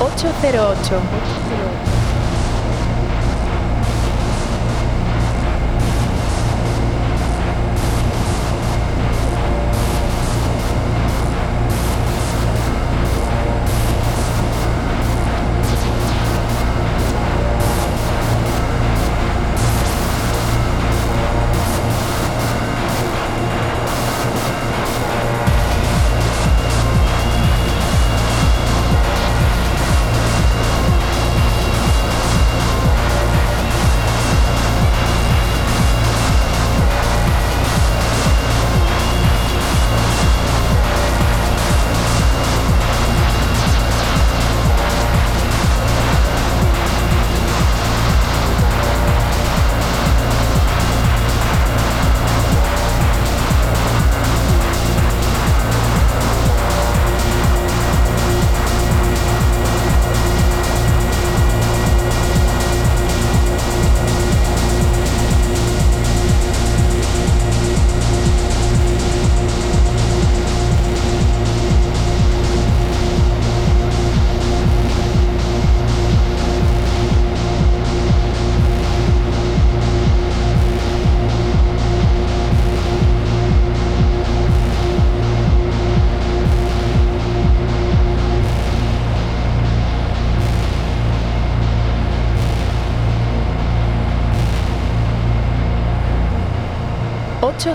«808».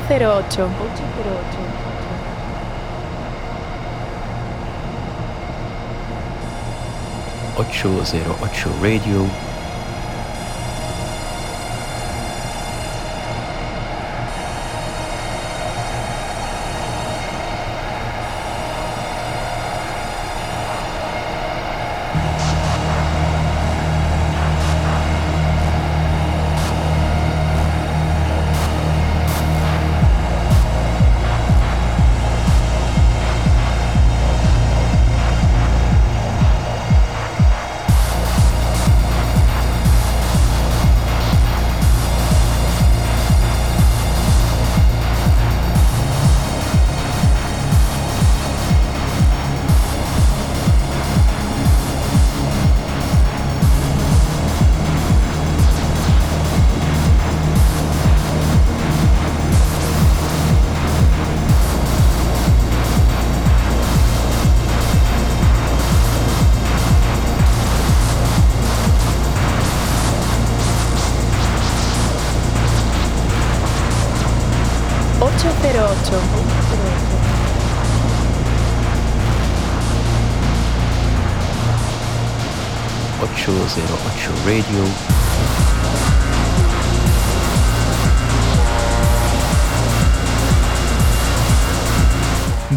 808. 808. Ocho zero ocho Radio.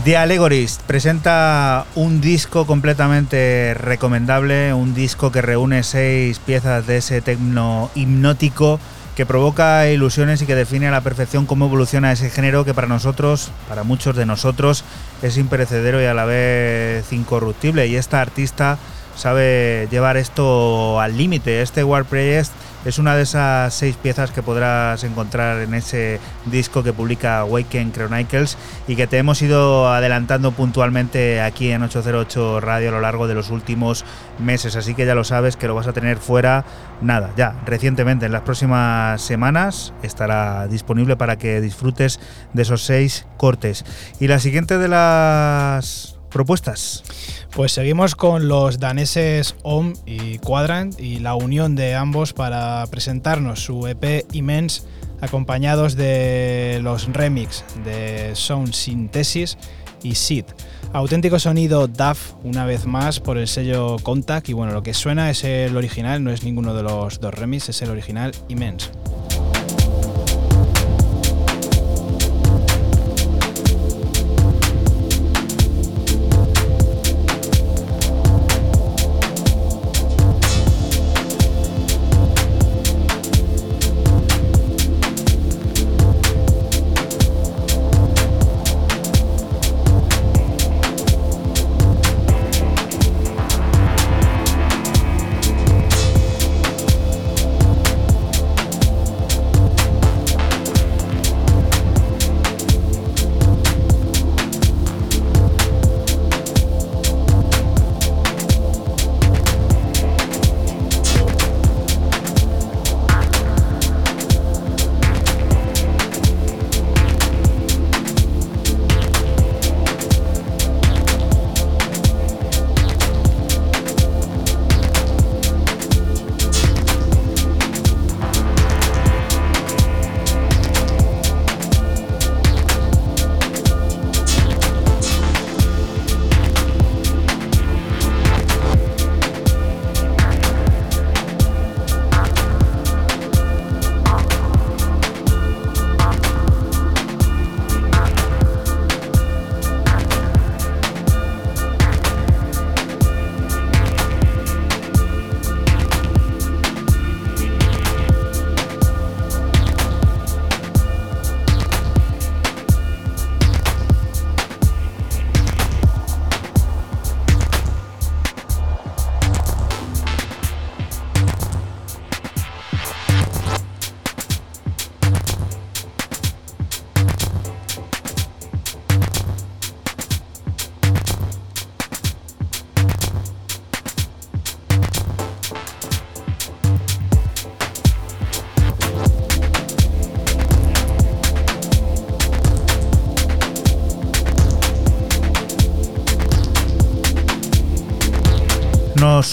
The Allegorist presenta un disco completamente recomendable, un disco que reúne seis piezas de ese tecno hipnótico que provoca ilusiones y que define a la perfección cómo evoluciona ese género que para nosotros, para muchos de nosotros, es imperecedero y a la vez incorruptible. Y esta artista sabe llevar esto al límite. Este War es una de esas seis piezas que podrás encontrar en ese disco que publica Waken Chronicles y que te hemos ido adelantando puntualmente aquí en 808 Radio a lo largo de los últimos meses. Así que ya lo sabes que lo vas a tener fuera, nada, ya recientemente, en las próximas semanas estará disponible para que disfrutes de esos seis cortes. Y la siguiente de las propuestas. Pues seguimos con los daneses OM y Quadrant y la unión de ambos para presentarnos su EP Immense acompañados de los remix de Sound Synthesis y Sid. Auténtico sonido DAF una vez más por el sello Contact y bueno, lo que suena es el original, no es ninguno de los dos remix, es el original Immense.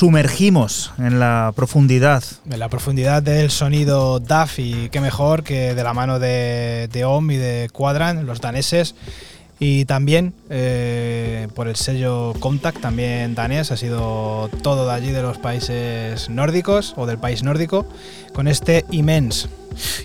Sumergimos en la profundidad. En la profundidad del sonido DAF y qué mejor que de la mano de, de OM y de Quadrant, los daneses. Y también eh, por el sello Contact, también danés, ha sido todo de allí de los países nórdicos o del país nórdico, con este Immense.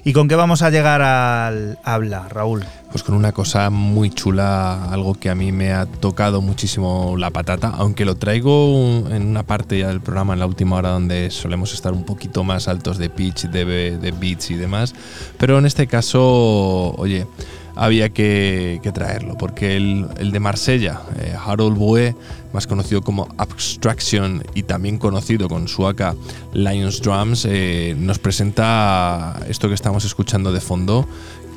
¿Y con qué vamos a llegar al habla, Raúl? Pues con una cosa muy chula, algo que a mí me ha tocado muchísimo la patata, aunque lo traigo en una parte ya del programa, en la última hora, donde solemos estar un poquito más altos de pitch, de, de beats y demás. Pero en este caso, oye, había que, que traerlo, porque el, el de Marsella, eh, Harold Boe, más conocido como Abstraction y también conocido con su AK Lions Drums, eh, nos presenta esto que estamos escuchando de fondo,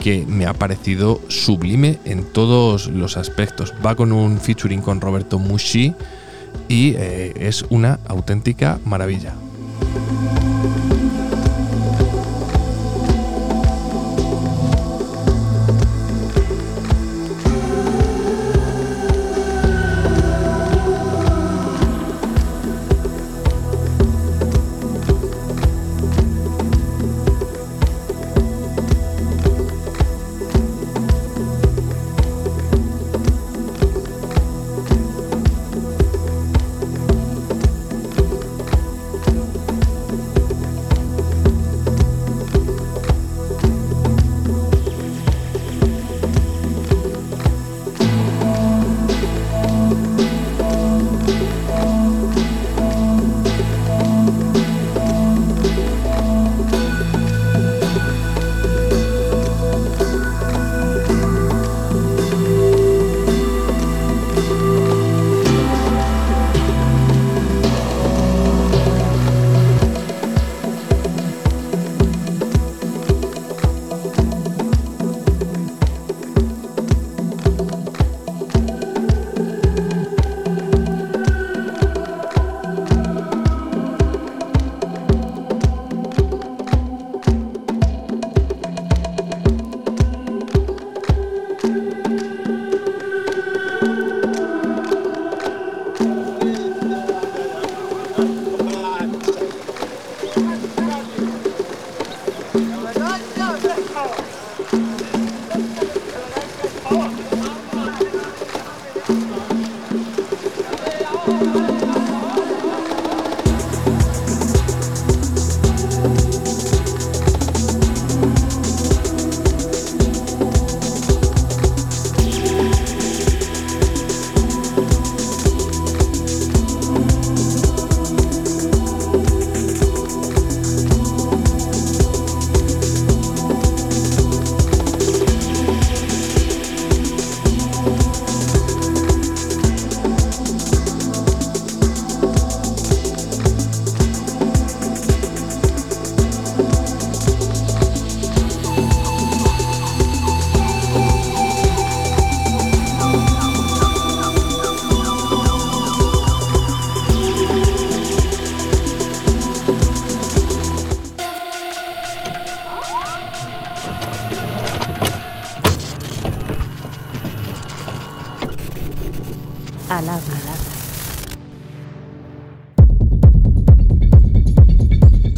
que me ha parecido sublime en todos los aspectos. Va con un featuring con Roberto Mushi y eh, es una auténtica maravilla.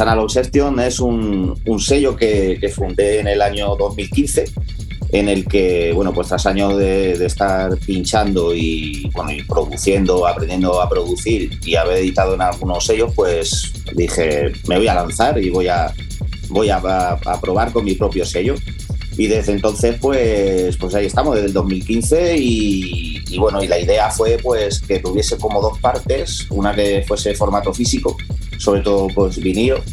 Analog Section es un, un sello que, que, fundé en el año 2015, en el que, bueno, pues tras años de, de estar pinchando y, bueno, y produciendo, aprendiendo a producir y haber editado en algunos sellos, pues dije, me voy a lanzar y voy a, voy a, a, a probar con mi propio sello. Y desde entonces, pues, pues ahí estamos, desde el 2015 y, y, bueno, y la idea fue pues que tuviese como dos partes, una que fuese formato físico, sobre todo pues vinilo,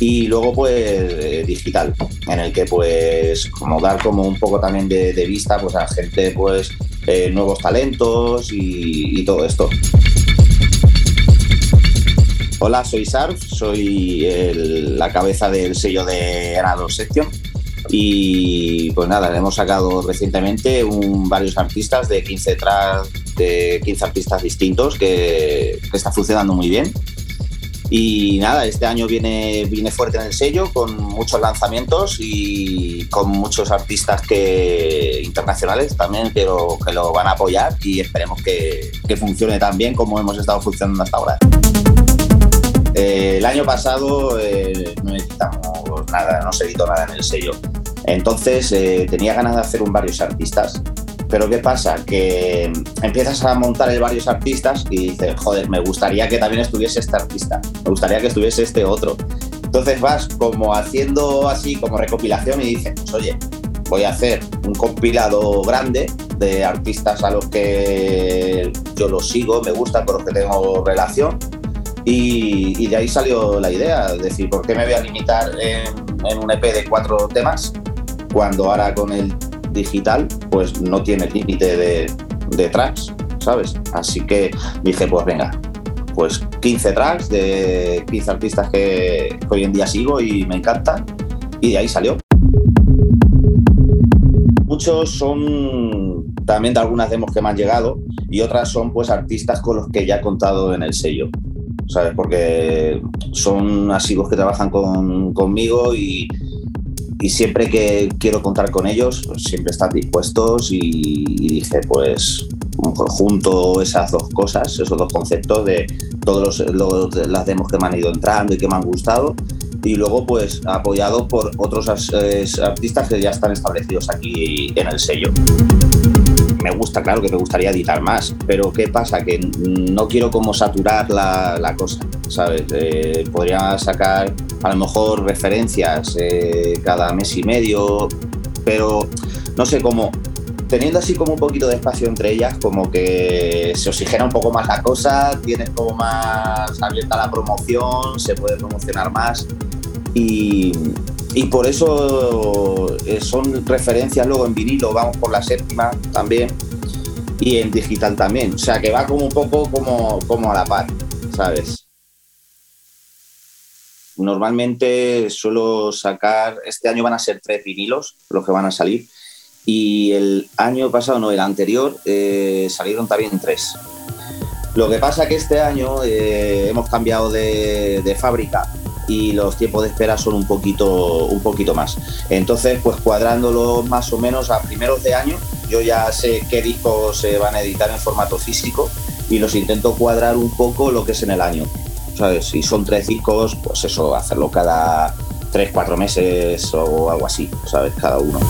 y luego pues eh, digital, en el que pues como dar como un poco también de, vista pues a gente pues eh, nuevos talentos y, todo esto. Hola, soy Sarf, soy la cabeza del sello de Grado Section y pues nada, hemos sacado recientemente varios artistas de 15 tracks, de 15 artistas distintos que, que está funcionando muy bien. Y nada, este año viene, viene fuerte en el sello con muchos lanzamientos y con muchos artistas que, internacionales también que lo, que lo van a apoyar y esperemos que, que funcione tan bien como hemos estado funcionando hasta ahora. eh, el año pasado eh, no editamos nada, no se editó nada en el sello. Entonces eh, tenía ganas de hacer un varios artistas. Pero ¿qué pasa? Que empiezas a montar el varios artistas y dices, joder, me gustaría que también estuviese este artista, me gustaría que estuviese este otro. Entonces vas como haciendo así como recopilación y dices, pues, oye, voy a hacer un compilado grande de artistas a los que yo los sigo, me gustan, con los que tengo relación. Y, y de ahí salió la idea, es decir, ¿por qué me voy a limitar en, un EP de cuatro temas cuando ahora con el digital pues no tiene límite de, de tracks, ¿sabes? Así que dije, pues venga, pues 15 tracks de 15 artistas que, hoy en día sigo y me encantan. Y de ahí salió. Muchos son también de algunas demos que me han llegado y otras son pues artistas con los que ya he contado en el sello. ¿Sabes? Porque son asivos que trabajan con, conmigo y, y siempre que quiero contar con ellos, pues siempre están dispuestos y, y dije, pues junto esas dos cosas, esos dos conceptos de todas las demos que me han ido entrando y que me han gustado y luego pues apoyado por otros as- artistas que ya están establecidos aquí en el sello. Me gusta, claro que me gustaría editar más, pero ¿qué pasa? Que no quiero como saturar la, la cosa, ¿sabes? Eh, podría sacar a lo mejor referencias eh, cada mes y medio, pero no sé cómo, teniendo así como un poquito de espacio entre ellas, como que se oxigena un poco más la cosa, tienes como más abierta la promoción, se puede promocionar más y, y por eso eh, son referencias luego en vinilo, vamos por la séptima también y en digital también, o sea que va como un poco como, como a la par, ¿sabes? Normalmente suelo sacar, este año van a ser tres vinilos los que van a salir y el año pasado, no, el anterior, eh, salieron también tres. Lo que pasa que este año eh, hemos cambiado de, fábrica y los tiempos de espera son un poquito, un poquito más. Entonces, pues cuadrándolo más o menos a primeros de año, yo ya sé qué discos se van a editar en formato físico y los intento cuadrar un poco lo que es en el año. ¿Sabes? Si son tres discos, pues eso, hacerlo cada tres, cuatro meses o algo así, ¿sabes? Cada uno.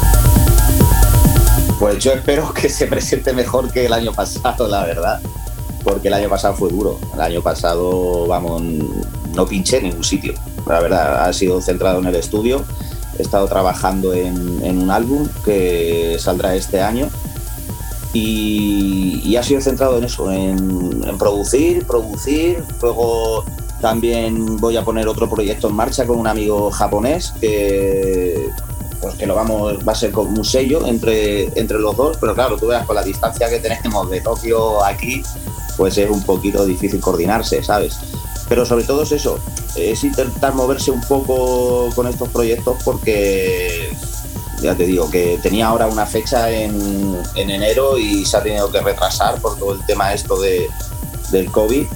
Pues yo espero que se presente mejor que el año pasado, la verdad. Porque el año pasado fue duro. El año pasado, vamos, no pinché en ningún sitio. La verdad, ha sido centrado en el estudio. He estado trabajando en, un álbum que saldrá este año. Y, y ha sido centrado en eso, en, en producir, producir. Luego también voy a poner otro proyecto en marcha con un amigo japonés que, pues que lo vamos, va a ser como un sello entre, entre los dos, pero claro, tú veas con la distancia que tenemos de Tokio aquí, pues es un poquito difícil coordinarse, ¿sabes? Pero sobre todo es eso, es intentar moverse un poco con estos proyectos porque ya te digo que tenía ahora una fecha en, en enero y se ha tenido que retrasar por todo el tema esto de, del COVID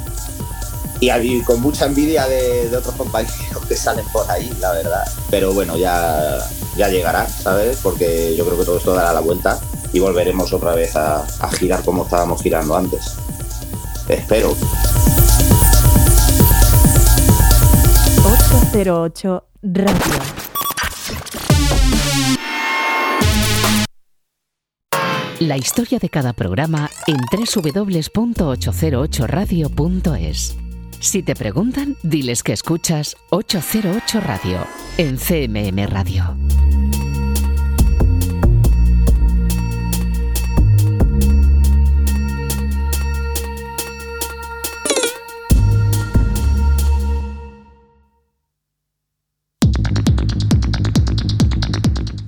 y con mucha envidia de, de otros compañeros que salen por ahí, la verdad. Pero bueno, ya, ya llegará, ¿sabes? Porque yo creo que todo esto dará la vuelta y volveremos otra vez a, a girar como estábamos girando antes. Espero. 808 Radio. La historia de cada programa en www.808radio.es. Si te preguntan, diles que escuchas 808 Radio en CMM Radio.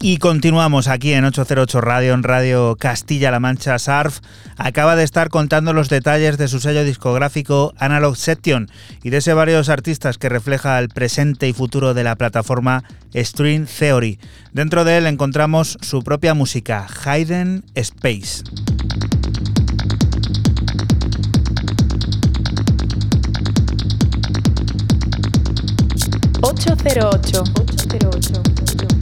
Y continuamos aquí en 808 Radio, en Radio Castilla-La Mancha Sarf. Acaba de estar contando los detalles de su sello discográfico Analog Section y de ese varios artistas que refleja el presente y futuro de la plataforma String Theory. Dentro de él encontramos su propia música, Hidden Space. 808. 808.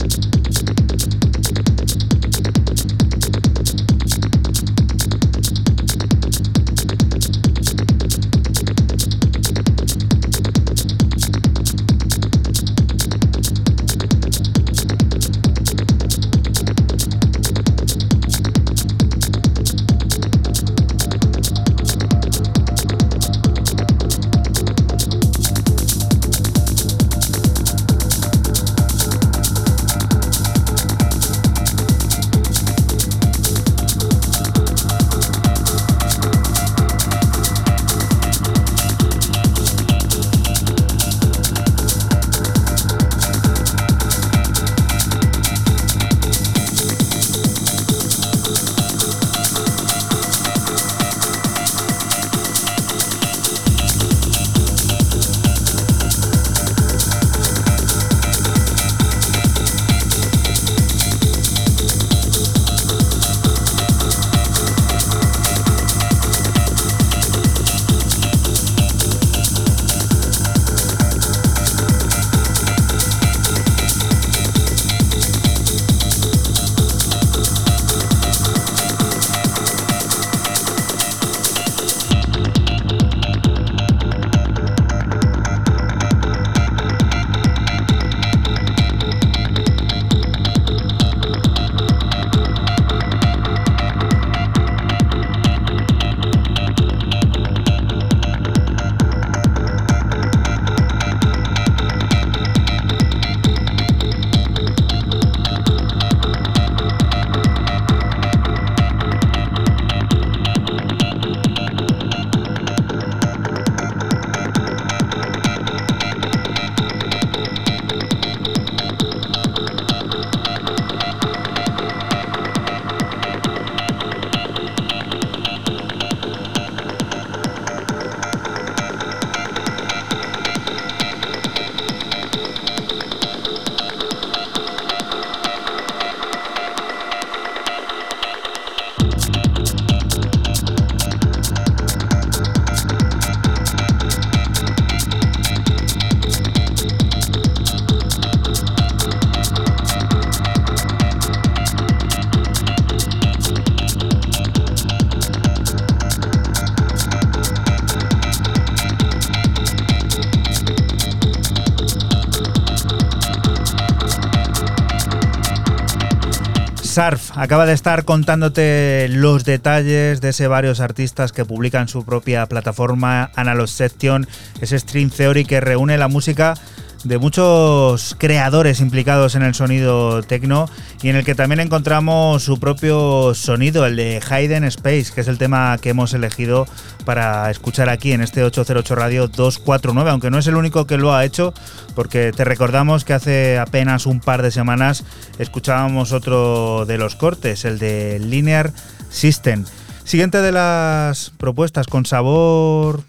Acaba de estar contándote los detalles de ese varios artistas que publican su propia plataforma Analog Section, ese Stream Theory que reúne la música de muchos creadores implicados en el sonido techno y en el que también encontramos su propio sonido, el de Hayden Space, que es el tema que hemos elegido para escuchar aquí en este 808 Radio 249, aunque no es el único que lo ha hecho, porque te recordamos que hace apenas un par de semanas escuchábamos otro de los cortes, el de Linear System. Siguiente de las propuestas con sabor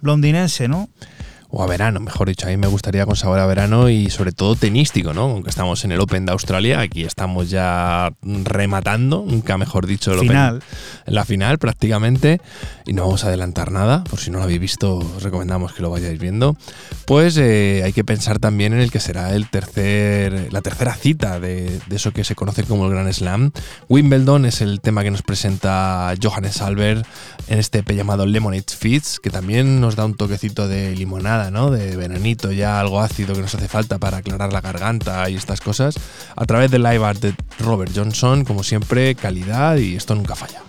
londinense, ¿no? O a verano, mejor dicho. A mí me gustaría con sabor a verano y sobre todo tenístico, ¿no? Aunque estamos en el Open de Australia, aquí estamos ya rematando, nunca mejor dicho, el Final. Open. La final prácticamente, y no vamos a adelantar nada, por si no lo habéis visto, os recomendamos que lo vayáis viendo. Pues eh, hay que pensar también en el que será el tercer, la tercera cita de, de eso que se conoce como el Grand Slam. Wimbledon es el tema que nos presenta Johannes Albert en este EP llamado Lemonade Fits, que también nos da un toquecito de limonada De veranito, ya algo ácido que nos hace falta para aclarar la garganta y estas cosas. A través del live art de Robert Johnson, como siempre, calidad y esto nunca falla.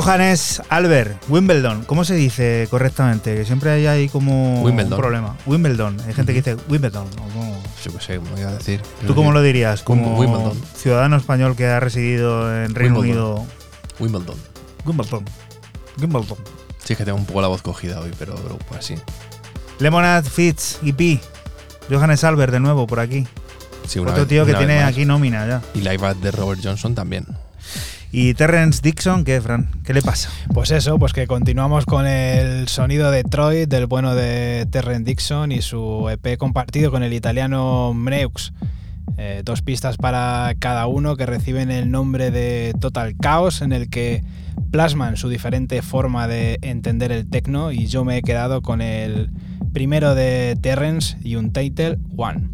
Johannes Albert, Wimbledon. ¿Cómo se dice correctamente? Que siempre hay ahí como Wimbledon. un problema. Wimbledon. Hay gente que dice Wimbledon. o como- Yo qué sé, ¿cómo voy a decir? ¿Tú cómo lo dirías? Como Wimbledon. ciudadano español que ha residido en Reino Wimbledon. Unido. Wimbledon. Wimbledon. Wimbledon. Sí, es que tengo un poco la voz cogida hoy, pero, pero pues así. Lemonade Fitz, EP. Johannes Albert de nuevo por aquí. Sí, Otro vez- tío que tiene más. aquí nómina ya. Y Live at de Robert Johnson también. ¿Y Terrence Dixon qué, Fran? ¿Qué le pasa? Pues eso, pues que continuamos con el sonido de Troy, del bueno de Terren Dixon y su EP compartido con el italiano Mneux. Eh, dos pistas para cada uno que reciben el nombre de Total Chaos, en el que plasman su diferente forma de entender el techno y yo me he quedado con el primero de Terrence y un title One.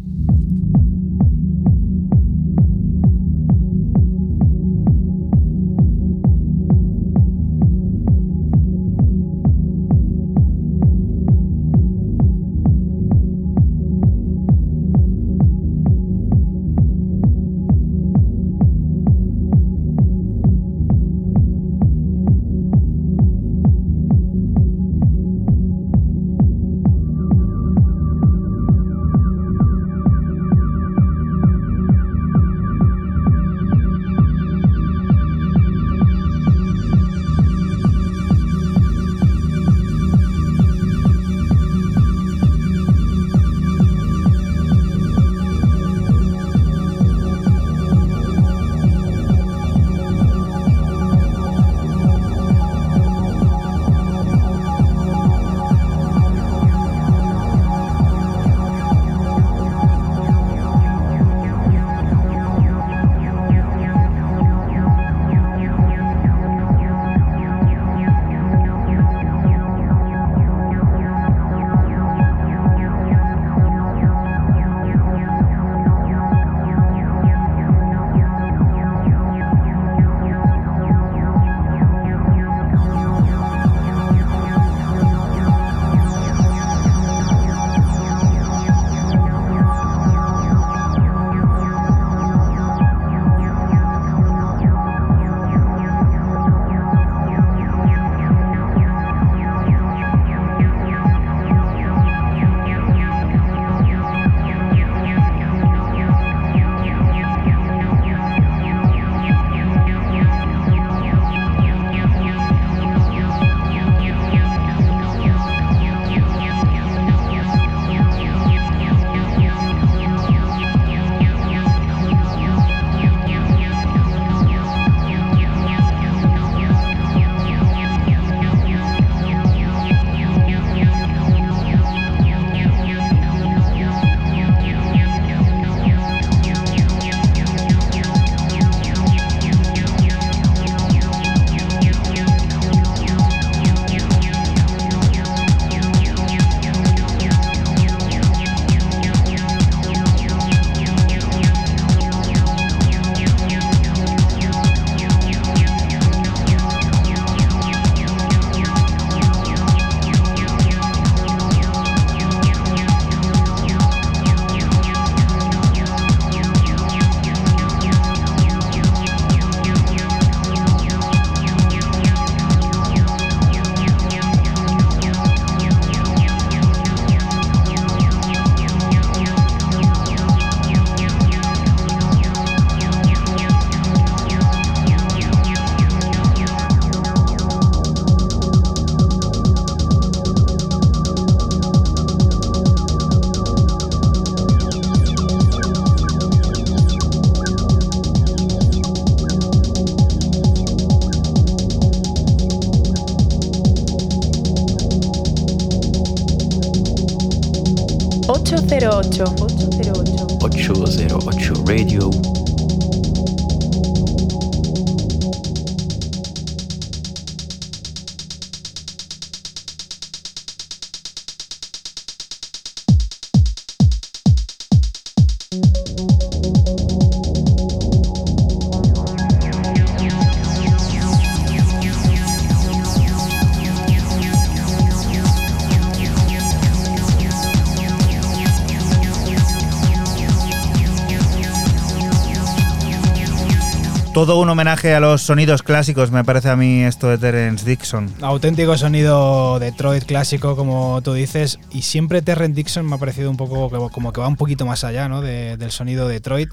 Todo un homenaje a los sonidos clásicos, me parece a mí esto de Terence Dixon. Auténtico sonido Detroit clásico, como tú dices, y siempre Terrence Dixon me ha parecido un poco como que va un poquito más allá ¿no? de- del sonido Detroit.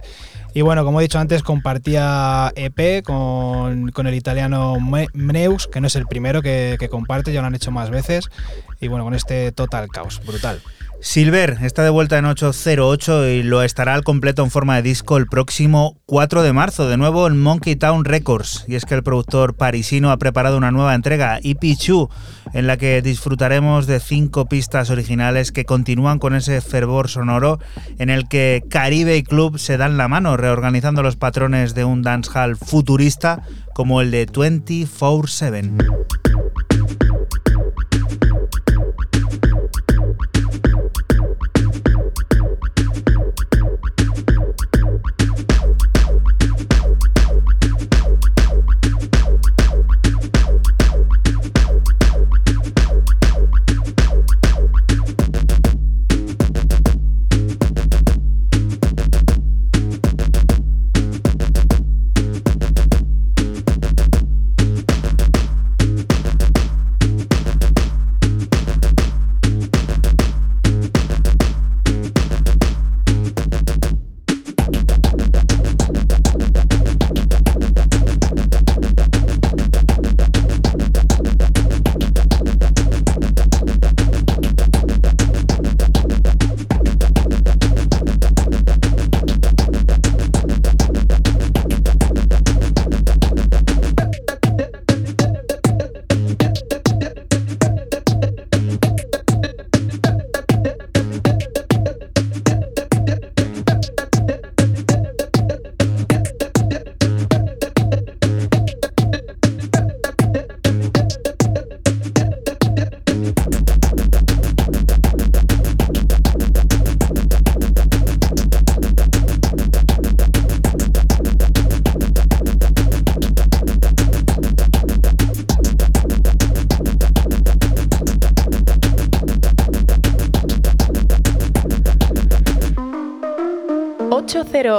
Y bueno, como he dicho antes, compartía EP con, con el italiano Mneus, que no es el primero que comparte, ya lo han hecho más veces. Y bueno, con este Total Caos, brutal. Silver está de vuelta en 808 y lo estará al completo en forma de disco el próximo 4 de marzo, de nuevo en Monkey Town Records. Y es que el productor parisino ha preparado una nueva entrega, EP2, en la que disfrutaremos de cinco pistas originales que continúan con ese fervor sonoro en el que Caribe y Club se dan la mano, reorganizando los patrones de un dancehall futurista como el de 24-7.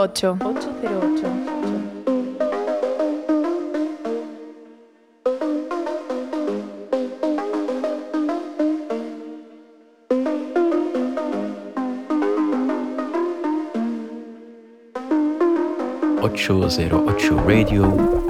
Ocho cero ocho. Ocho cero ocho. Ocho zero ocho Radio.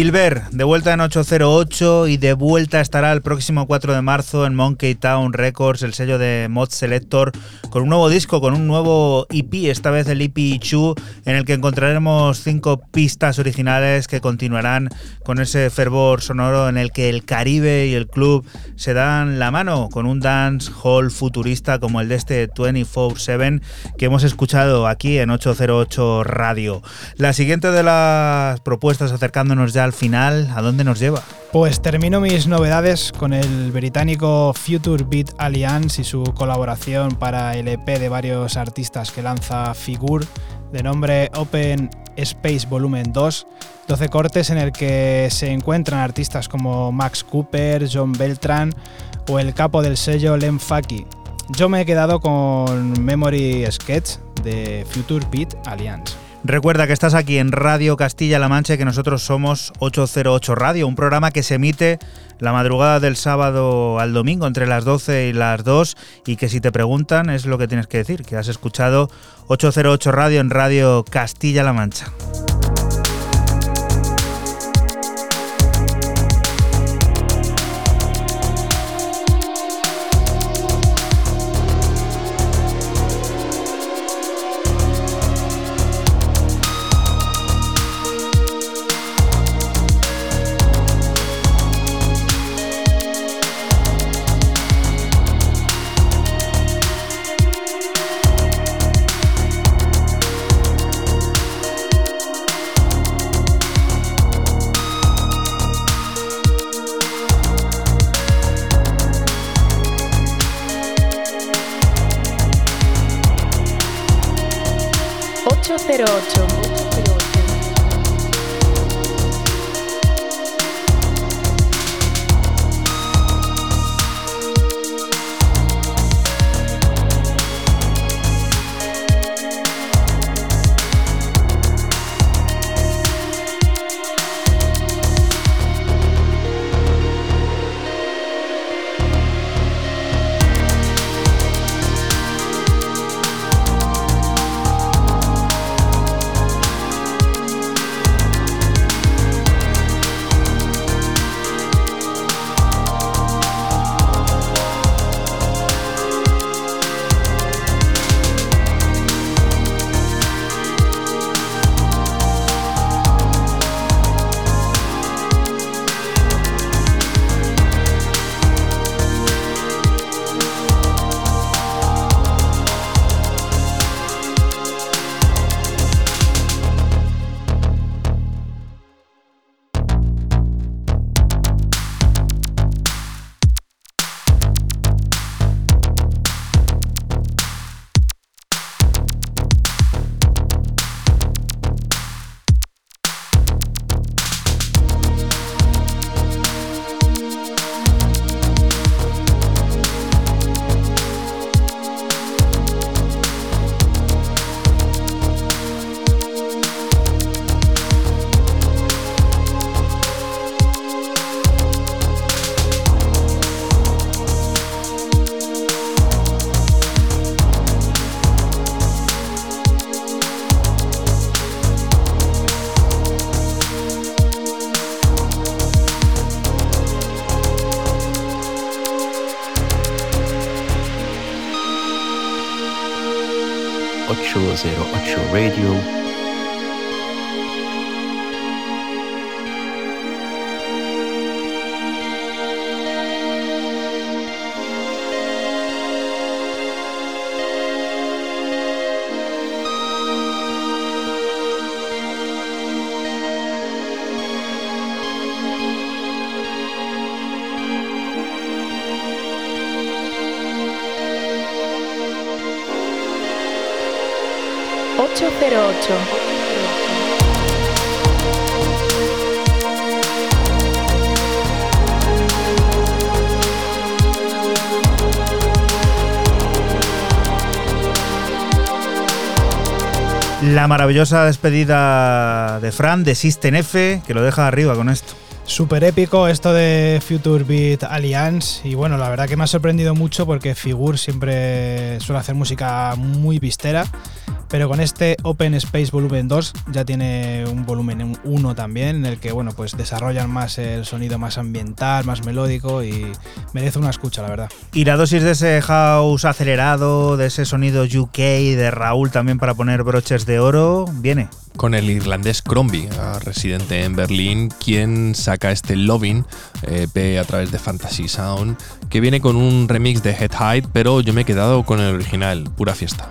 Silver, de vuelta en 808 y de vuelta estará el próximo 4 de marzo en Monkey Town Records, el sello de Mod Selector, con un nuevo disco, con un nuevo EP, esta vez el EP 2, en el que encontraremos cinco pistas originales que continuarán con ese fervor sonoro en el que el Caribe y el club se dan la mano con un dance hall futurista como el de este 24-7 que hemos escuchado aquí en 808 Radio. La siguiente de las propuestas acercándonos ya al final, ¿a dónde nos lleva? Pues termino mis novedades con el británico Future Beat Alliance y su colaboración para el EP de varios artistas que lanza Figure de nombre Open Space Volumen 2, 12 cortes en el que se encuentran artistas como Max Cooper, John Beltran o el capo del sello Len Faki. Yo me he quedado con Memory Sketch de Future Beat Alliance. Recuerda que estás aquí en Radio Castilla-La Mancha y que nosotros somos 808 Radio, un programa que se emite la madrugada del sábado al domingo entre las 12 y las 2 y que si te preguntan es lo que tienes que decir, que has escuchado 808 Radio en Radio Castilla-La Mancha. Maravillosa despedida de Fran de System F, que lo deja arriba con esto. Súper épico esto de Future Beat Alliance y bueno, la verdad que me ha sorprendido mucho porque Figur siempre suele hacer música muy pistera, pero con este Open Space Volumen 2 ya tiene un volumen 1 también en el que bueno, pues desarrollan más el sonido más ambiental, más melódico y merece una escucha, la verdad. Y la dosis de ese house acelerado, de ese sonido UK de Raúl también para poner broches de oro, viene. Con el irlandés Crombie, ah, residente en Berlín, quien saca este Loving EP a través de Fantasy Sound, que viene con un remix de Head Height, pero yo me he quedado con el original, pura fiesta.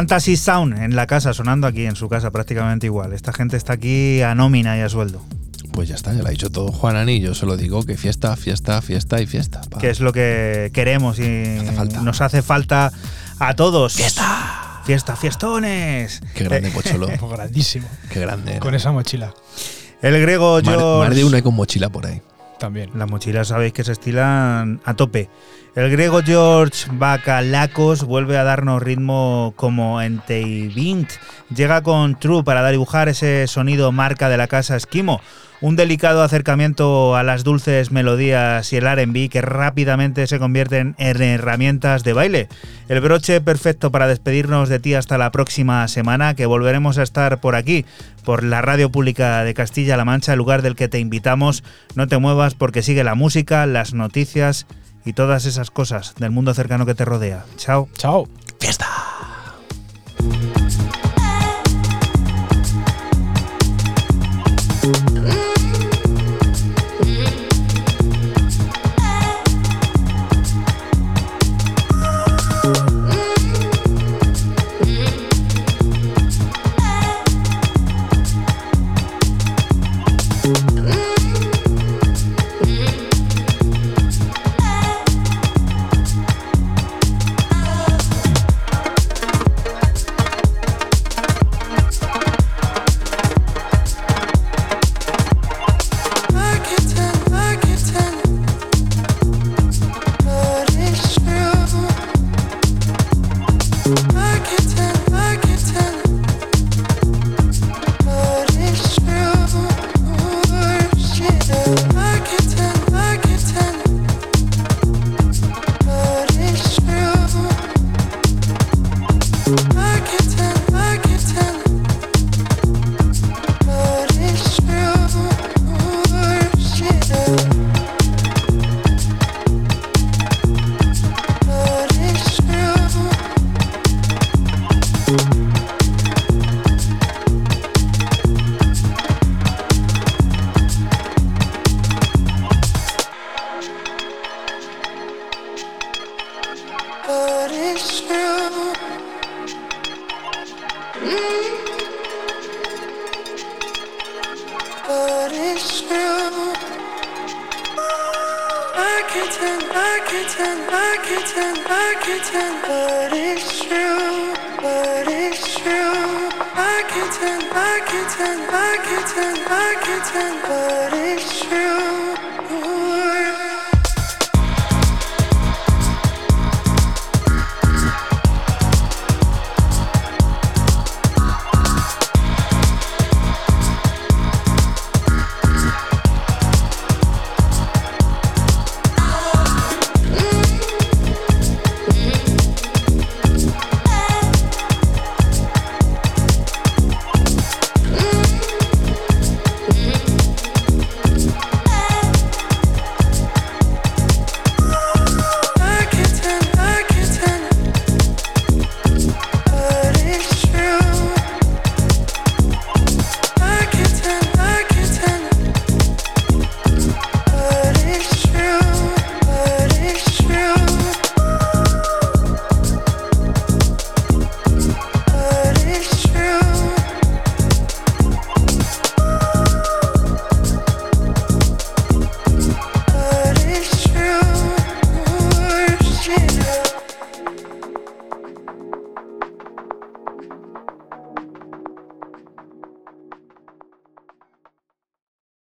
Fantasy Sound en la casa, sonando aquí en su casa prácticamente igual. Esta gente está aquí a nómina y a sueldo. Pues ya está, ya lo ha dicho todo Juan Ani. Yo solo digo que fiesta, fiesta, fiesta y fiesta. pa. Que es lo que queremos y nos hace falta a todos. ¡Fiesta! ¡Fiesta, fiestones! Qué grande Pocholo. <laughs> Grandísimo. Qué grande. Con esa mochila. El griego George. más de una con mochila por ahí. Las mochilas sabéis que se estilan a tope. El griego George Bacalacos vuelve a darnos ritmo como en Teivint. Llega con True para dibujar ese sonido marca de la casa Esquimo. Un delicado acercamiento a las dulces melodías y el RB que rápidamente se convierten en herramientas de baile. El broche perfecto para despedirnos de ti hasta la próxima semana, que volveremos a estar por aquí, por la radio pública de Castilla-La Mancha, el lugar del que te invitamos. No te muevas porque sigue la música, las noticias y todas esas cosas del mundo cercano que te rodea. Chao. Chao. Fiesta.